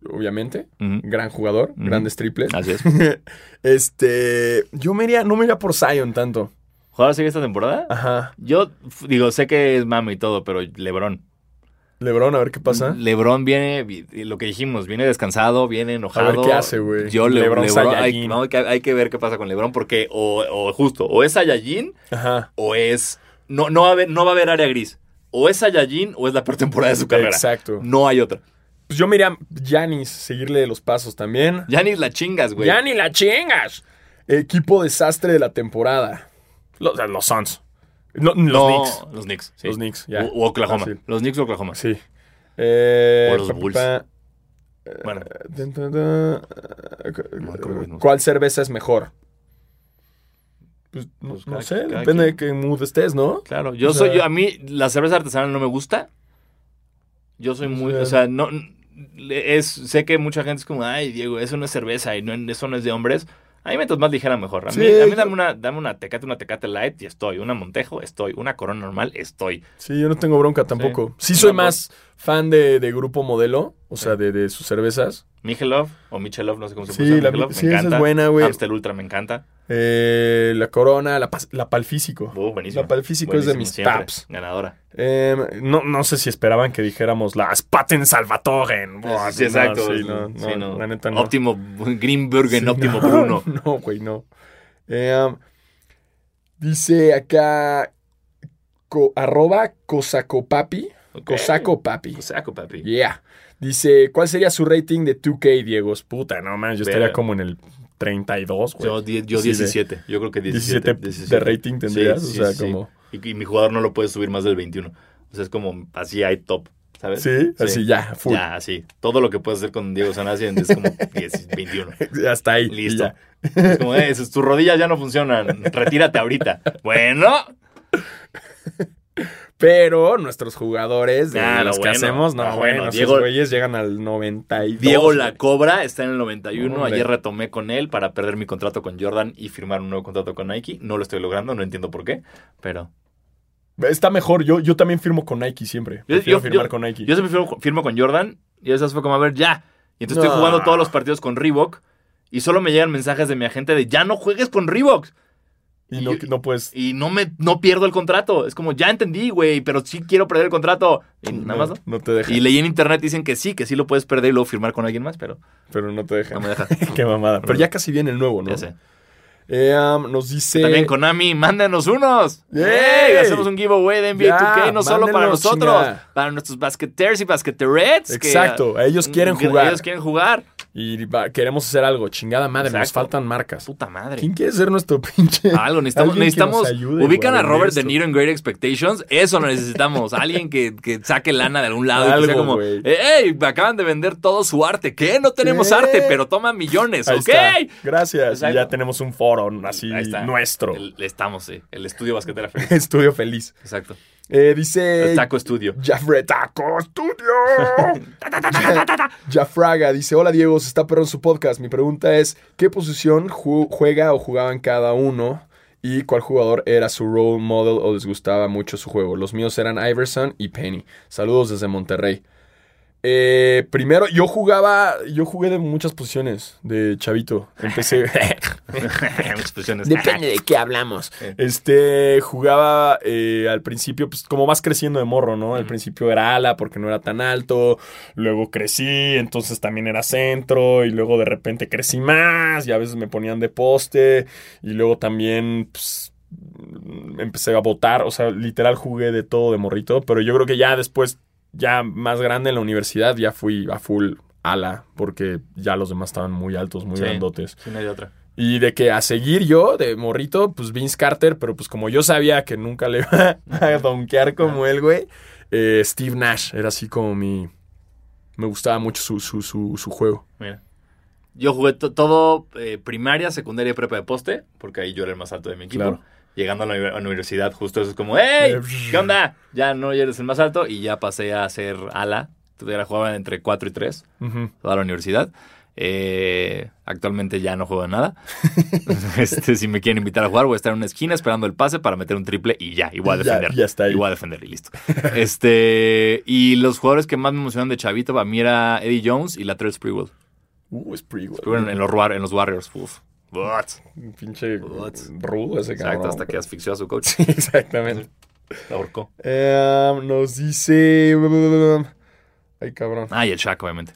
obviamente. Gran jugador, grandes triples. Así es. este, yo me iría, no me iría por Zion tanto. ¿Jugador sigue esta temporada? Ajá. Yo digo, sé que es mame y todo, pero Lebron. Lebron, a ver qué pasa. Lebron viene, vi- lo que dijimos, viene descansado, viene enojado. A ver qué hace, güey. Yo le, Lebron Lebron, hay, no, hay que, hay que ver qué pasa con Lebron porque o, o justo, o es Saiyajin Ajá. o es... No, no, va a haber, no va a haber área gris. O es Saiyajin o es la peor temporada de su carrera. Exacto. No hay otra. Pues yo me iría a Giannis, seguirle los pasos también. Ya ni la chingas, güey. ¡Ya ni la chingas! Equipo desastre de la temporada. Los, los Suns. No, los No, Knicks. Los Knicks. sí. Los Knicks, ya. O, Oklahoma. Fácil. Los Knicks o Oklahoma. Sí. Eh, O los pa, Bulls. pa. Bueno. ¿Cuál cerveza es mejor? Pues, no, Pues no sé, depende de qué mood estés, ¿no? claro. Yo O soy... sea- yo- a mí la cerveza artesanal no me gusta. Yo soy muy... O sea, no... Es, sé que mucha gente es como, ay, Diego, eso no es cerveza y no, eso no es de hombres. A mí mientras más ligera mejor. A mí, Sí, a mí dame, una, dame una tecate, una tecate light y estoy. Una montejo, estoy. Una corona normal, estoy. Sí, yo no tengo bronca tampoco. Sí, soy no. más fan de, de Grupo Modelo, o sea, de, de sus cervezas. Michelov o Michelov, no sé cómo se Sí, pronuncia. la- Michelov, sí, esa es buena, güey. Amstel Ultra me encanta. Eh, la Corona, la, la Palfísico. Uh, buenísimo. La Palfísico es de mis siempre. paps. Ganadora. Eh, no, no sé si esperaban que dijéramos las Paten Salvatoren. Buah, sí, no, exacto. sí, no, no, Sí, no. La neta no. Óptimo Greenberg en Sí, óptimo no, Bruno. No, güey, no. Eh, um, dice acá co- arroba cosacopapi. Ok. Cosaco papi. Cosaco, papi. Yeah. Dice, ¿cuál sería su rating de 2K, Diego? Puta, no man, yo estaría como en el 32, güey. Yo, yo Sí, de- 17. Yo creo que 17. 17 de rating tendrías, Sí, o sea, sí, sí. como... Y, y mi jugador no lo puede subir más del 21. O sea, es como así hay top, ¿sabes? Sí, así ya, full. Ya, así. Todo lo que puedes hacer con Diego Sanasi es como 10, 21. Hasta ahí. Listo. ya. Es como, eh, tus rodillas ya no funcionan. Retírate ahorita. Bueno, Pero nuestros jugadores de Ah, los lo que hacemos, no, Ah, bueno, bueno, Diego- güeyes llegan al 92. Diego La. Cobra está en el 91. Hombre. Ayer retomé con él para perder mi contrato con Jordan y firmar un nuevo contrato con Nike. No lo estoy logrando, no entiendo por qué, pero Está mejor, yo, yo también firmo con Nike siempre. Yo- yo- firmar yo- con Nike. yo siempre firmo, firmo con Jordan y eso fue como, a ver, ya. Y entonces estoy jugando todos los partidos con Reebok y solo me llegan mensajes de mi agente de ya no juegues con Reebok. Y no, y- no puedes. Y no me no pierdo el contrato. Es como, ya entendí, güey, pero sí quiero perder el contrato. Y nada más no. no te deja. Y leí en internet dicen que sí, que sí lo puedes perder y luego firmar con alguien más, pero Pero no te deja. no me deja. Qué mamada. Pero ya casi viene el nuevo, ¿no? Ya sé. Eh, um, nos dice. También Konami, mándanos unos. Hacemos un giveaway de NBA Ya, 2K, no solo para nosotros, para nuestros basqueters y basqueterets. que- Exacto, ellos quieren que jugar. Ellos quieren jugar. Y va- queremos hacer algo. Chingada madre, nos faltan marcas. Puta madre. ¿Quién quiere ser nuestro pinche? Algo, necesitamos, necesitamos ayude, ubican a Robert De. Niro en Great Expectations, eso lo necesitamos, alguien que, que saque lana de algún lado y que Algo, sea como, güey. ¡Ey! Me acaban de vender todo su arte, ¿qué? No tenemos ¿Qué? arte, pero toma millones, Ahí ¿ok? está. Gracias. Exacto. Y ya tenemos un foro así nuestro. El- estamos, sí, el estudio basquetera feliz. Estudio feliz. Exacto. Eh, dice. El taco estudio. Jafre Taco Studio. Jafraga dice: Hola Diego, se está perro en su podcast. Mi pregunta es: ¿qué posición ju- juega o jugaban cada uno? ¿Y cuál jugador era su role model o les gustaba mucho su juego? Los míos eran Iverson y Penny. Saludos desde Monterrey. Eh, primero, yo jugaba, yo jugué de muchas posiciones de chavito. Empecé. Muchas posiciones. Depende de qué hablamos. Este jugaba eh, al principio, pues como vas creciendo de morro, ¿no? Al principio era ala porque no era tan alto. Luego crecí, entonces también era centro. Y luego de repente crecí más. Y a veces me ponían de poste. Y luego también, pues, empecé a votar. O sea, literal jugué de todo de morrito. Pero yo creo que ya después, ya más grande en la universidad, ya fui a full ala. Porque ya los demás estaban muy altos, muy Sí. grandotes. Sí, no hay otra. Y de que a seguir yo, de morrito, pues Vince Carter, pero pues como yo sabía que nunca le iba a donkear como él, güey, eh, Steve Nash era así como mi... Me gustaba mucho su, su, su, su juego. Mira. Yo jugué to- todo eh, primaria, secundaria y prepa de poste, porque ahí yo era el más alto de mi equipo. Claro. Llegando a la universidad, justo eso es como, ¡Ey! ¿Qué onda? Ya no eres el más alto y ya pasé a ser ala. Tuviera jugaba entre 4 y 3 Ujú. toda la universidad. Eh, actualmente ya no juego nada. este, si me quieren invitar a jugar, voy a estar en una esquina esperando el pase para meter un triple y ya, igual Ya- defender. ya está ahí. Igual a defender y listo. este, y los jugadores que más me emocionan de chavito, a mí era Eddie Jones y Latrell Sprewell. Uh, es pretty Estuve en, en los, en los Warriors. Uf. What? Un pinche What? rudo ese cabrón. Exacto, hasta que asfixió a su coach. Sí, exactamente. La ahorcó. Eh, nos dice... Ay, cabrón. Ah, y el Shaq, obviamente.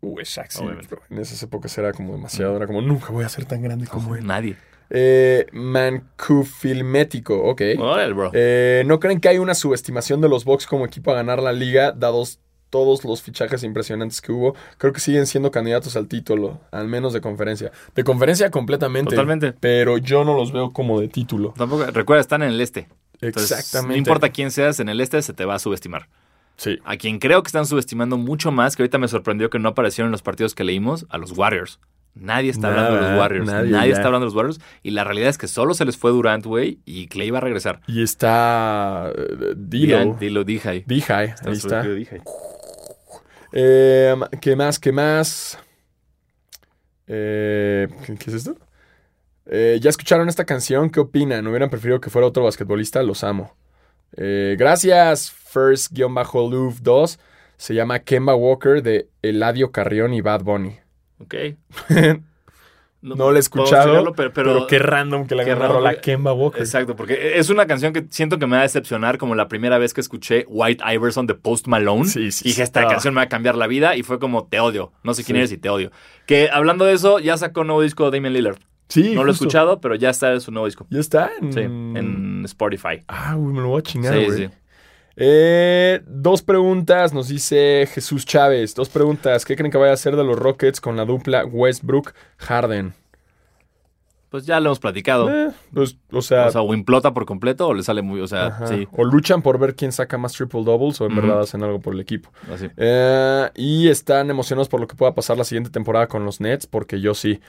Uh, es Shaq, sí, Obviamente. en esas épocas era como demasiado. Era como, nunca voy a ser tan grande como él. Nadie. Eh, Mancufilmético, ok. Órale, bro. Eh, ¿No creen que hay una subestimación de los Bucks como equipo a ganar la liga, dados todos los fichajes impresionantes que hubo? Creo que siguen siendo candidatos al título, al menos de conferencia. De conferencia completamente. Totalmente. Pero yo no los veo como de título. Tampoco, recuerda, están en el este. Entonces, Exactamente. No importa quién seas en el este, se te va a subestimar. Sí. A quien creo que están subestimando mucho más, que ahorita me sorprendió que no aparecieron en los partidos que leímos, a los Warriors. Nadie está hablando de los Warriors. nadie, está hablando de los Warriors. Y la realidad es que solo se les fue Durant, güey, y Clay va a regresar. Y está Dilo. Dilo, ahí. Dijay, ahí Está está. Eh, ¿Qué más? ¿Qué más? Eh, ¿qué, qué es esto? Eh, ¿Ya escucharon esta canción? ¿Qué opinan? ¿Hubieran preferido que fuera otro basquetbolista? Los amo. Eh, gracias, First-Louvre2. Se llama Kemba Walker de Eladio Carrión y Bad Bunny. Ok. No lo he puedo escuchado, pero, Pero, pero- qué random que le qué random, rola. Kemba Walker. Exacto, porque es una canción que siento que me va a decepcionar como la primera vez que escuché White Iverson de Post Malone. Sí, sí, Dije, sí. esta Ah. canción me va a cambiar la vida y fue como, te odio. No sé quién Sí. eres y te odio. Que hablando de eso, ya sacó un nuevo disco de Damian Lillard. Sí, no lo he escuchado, pero ya está en su nuevo disco. ¿Ya está? En... Sí, en Spotify. Ah, uy, me lo voy a chingar, sí. Eh, dos preguntas, nos dice Jesús Chávez. Dos preguntas. ¿Qué creen que vaya a hacer de los Rockets con la dupla Westbrook-Harden? Pues ya lo hemos platicado. Eh, pues, o sea, o sea, o implota por completo o le sale muy, o sea, ajá. sí, o luchan por ver quién saca más triple doubles o en verdad hacen algo por el equipo. así. Eh, y están emocionados por lo que pueda pasar la siguiente temporada con los Nets, porque yo sí.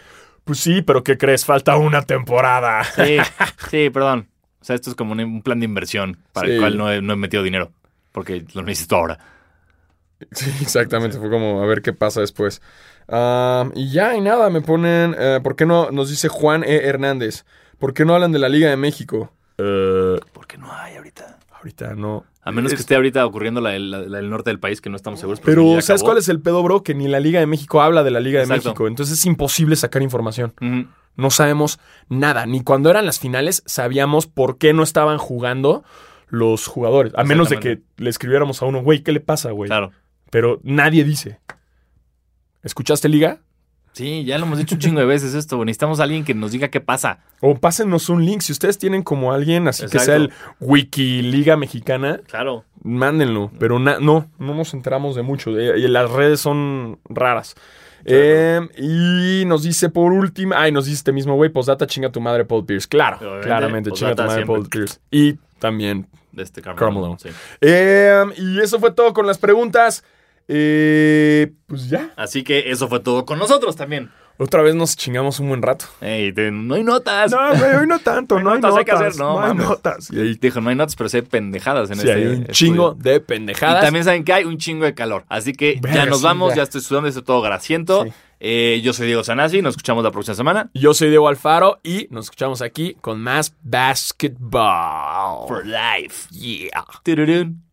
Pues sí, pero ¿qué crees? Falta una temporada. Sí, sí, perdón. O sea, esto es como un, plan de inversión para Sí. el cual no he, no he metido dinero. Porque lo necesito ahora. Sí, exactamente. Fue como a ver qué pasa después. Y ya, y nada, me ponen. eh, ¿Por qué no? Nos dice Juan E. Hernández. ¿Por qué no hablan de la Liga de México? Eh, Porque no hay ahorita. ahorita no. A menos que Es- esté ahorita ocurriendo la, del- la- la del norte del país, que no estamos seguros. Pero, sí ya ¿sabes acabó. cuál es el pedo, bro? Que ni la Liga de México habla de la Liga de Exacto. México. Entonces es imposible sacar información. No sabemos nada. Ni cuando eran las finales sabíamos por qué no estaban jugando los jugadores. A menos de que le escribiéramos a uno, güey, ¿qué le pasa, güey? Claro. Pero nadie dice. ¿Escuchaste Liga? Sí, ya lo hemos dicho un chingo de veces esto. Necesitamos a alguien que nos diga qué pasa. O pásennos un link. Si ustedes tienen como alguien así que sea el Wiki Liga Mexicana, Claro. mándenlo. Pero no, no nos enteramos de mucho. Eh, y las redes son raras. Eh, y nos dice por último, ay, nos dice este mismo güey, postdata chinga tu madre Paul Pierce. Claro, Obviamente, claramente chinga tu madre siempre. Paul Pierce. Y también. De este Carmelo. Carmelo. Sí. Eh, y eso fue todo con las preguntas. Eh, pues ya. Así que eso fue todo con nosotros también. Otra vez nos chingamos un buen rato. Ey, te- no hay notas. No, güey, hoy no tanto, no, hay notas. hay que hacer, no, no hay notas. Y ahí Dijo, no hay notas, pero sí hay pendejadas en sí, este hay un estudio. chingo de Y pendejadas. también saben que hay un chingo de calor. Así que ya nos sí, vamos, ya. ya. estoy sudando, estoy todo grasiento. Sí. Eh, yo soy Diego Sanasi, nos escuchamos la próxima semana. Yo soy Diego Alfaro y nos escuchamos aquí con más basketball. For life. Yeah. Tururún.